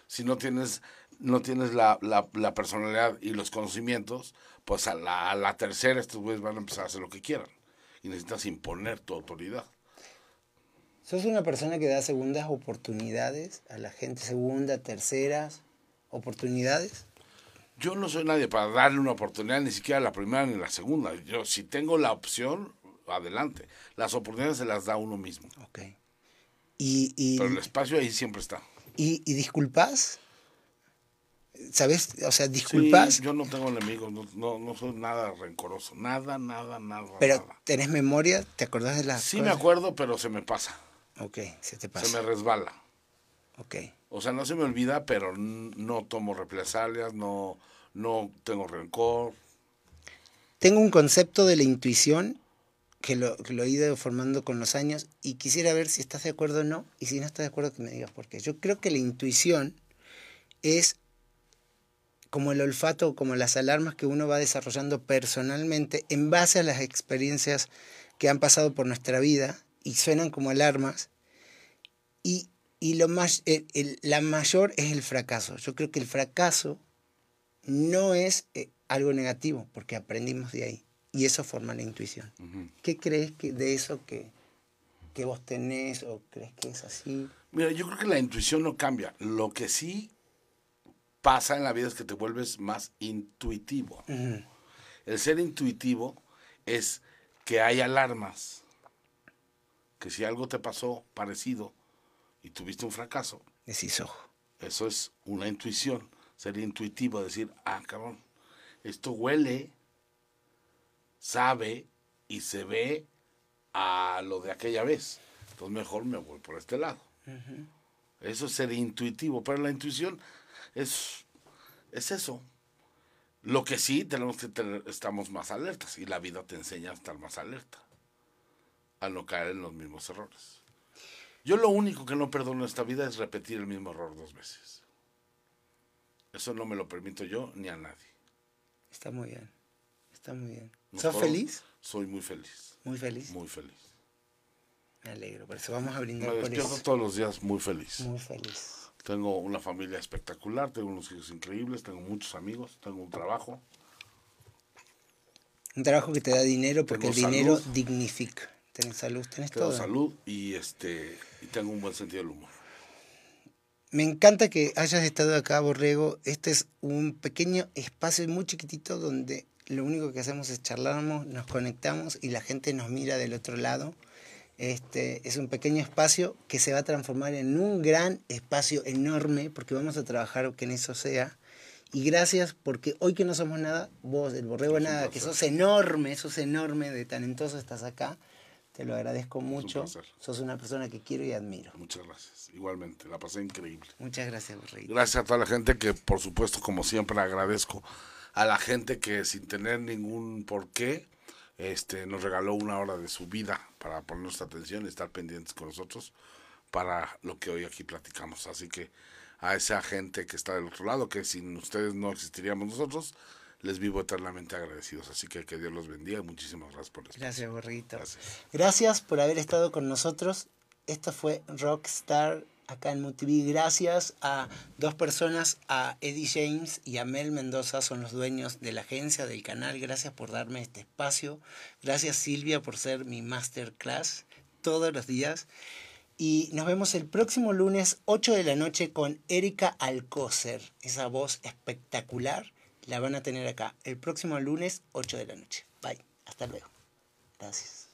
Si no tienes, no tienes la, la- la personalidad y los conocimientos, pues a la, a la tercera estos güeyes van a empezar a hacer lo que quieran. Y necesitas imponer tu autoridad. Sos una persona que da segundas oportunidades a la gente, segunda, terceras oportunidades. Yo no soy nadie para darle una oportunidad, ni siquiera la primera ni la segunda. Yo, si tengo la opción, adelante. Las oportunidades se las da uno mismo. Ok. Y, y, Pero el espacio ahí siempre está. y, y disculpas. ¿Sabes? O sea, disculpas, Sí, yo no tengo enemigos, no, no, no soy nada rencoroso. Nada, nada, nada. pero nada. ¿tenés memoria? ¿Te acordás de las Sí me acuerdo, pero se me pasa. Ok, se te Se pasa. me resbala. Ok. O sea, no se me olvida, pero no tomo represalias, no, no tengo rencor. Tengo un concepto de la intuición que lo, que lo he ido formando con los años y quisiera ver si estás de acuerdo o no, y si no estás de acuerdo que me digas por qué. Yo creo que la intuición es como el olfato, como las alarmas que uno va desarrollando personalmente en base a las experiencias que han pasado por nuestra vida y suenan como alarmas. Y, y lo más, el- el- la mayor es el fracaso. Yo creo que el fracaso no es eh, algo negativo, porque aprendimos de ahí. Y eso forma la intuición. Ujú. ¿Qué crees que de eso que, que vos tenés o crees que es así? Mira, yo creo que la intuición no cambia. Lo que sí pasa en la vida es que te vuelves más intuitivo. Ujú. El ser intuitivo es que hay alarmas. Que si algo te pasó parecido y tuviste un fracaso, eso es una intuición. Ser intuitivo, decir, ah, cabrón, esto huele, sabe y se ve a lo de aquella vez. Entonces mejor me voy por este lado. Eso es ser intuitivo, pero la intuición es, es eso. Lo que sí tenemos que tener, estamos más alertas y la vida te enseña a estar más alerta, a no caer en los mismos errores. Yo lo único que no perdono en esta vida es repetir el mismo error dos veces. Eso no me lo permito yo ni a nadie. Está muy bien. Está muy bien. No ¿Sos puedo- feliz? Soy muy feliz, Muy feliz. muy feliz. Me alegro. Por eso vamos a Me brindar por despierto eso. todos los días muy feliz. Muy feliz. Tengo una familia espectacular, tengo unos hijos increíbles, tengo muchos amigos, tengo un trabajo. Un trabajo que te da dinero porque Tengo el dinero dignifica. Tenés salud, tenés Tengo todo. salud y este y tengo un buen sentido del humor. Me encanta que hayas estado acá, Borrego. Este es un pequeño espacio muy chiquitito donde lo único que hacemos es charlamos, nos conectamos y la gente nos mira del otro lado. Este es un pequeño espacio que se va a transformar en un gran espacio enorme porque vamos a trabajar que en eso sea. Y gracias porque hoy que no somos nada, vos, el Borrego Nada, que sos enorme, sos enorme, de talentoso estás acá. Te lo agradezco mucho. placer. Sos una persona que quiero y admiro. Muchas gracias. Igualmente, la pasé increíble. Muchas gracias, Borrego. Gracias a toda la gente que, por supuesto, como siempre, agradezco a la gente que sin tener ningún porqué, este, nos regaló una hora de su vida para poner nuestra atención y estar pendientes con nosotros para lo que hoy aquí platicamos. Así que a esa gente que está del otro lado, que sin ustedes no existiríamos nosotros, les vivo eternamente agradecidos. Así que que Dios los bendiga y muchísimas gracias por esto. Gracias. Gracias. Gracias por haber estado con nosotros. Esto fue Rockstar acá en MUTV. Gracias a dos personas, a Eddie James y a Mel Mendoza, son los dueños de la agencia, del canal. Gracias por darme este espacio. Gracias Silvia por ser mi masterclass todos los días. Y nos vemos el próximo lunes, 8 de la noche, con Erika Alcócer. Esa voz espectacular la van a tener acá el próximo lunes, 8 de la noche. Bye. Hasta luego. Gracias.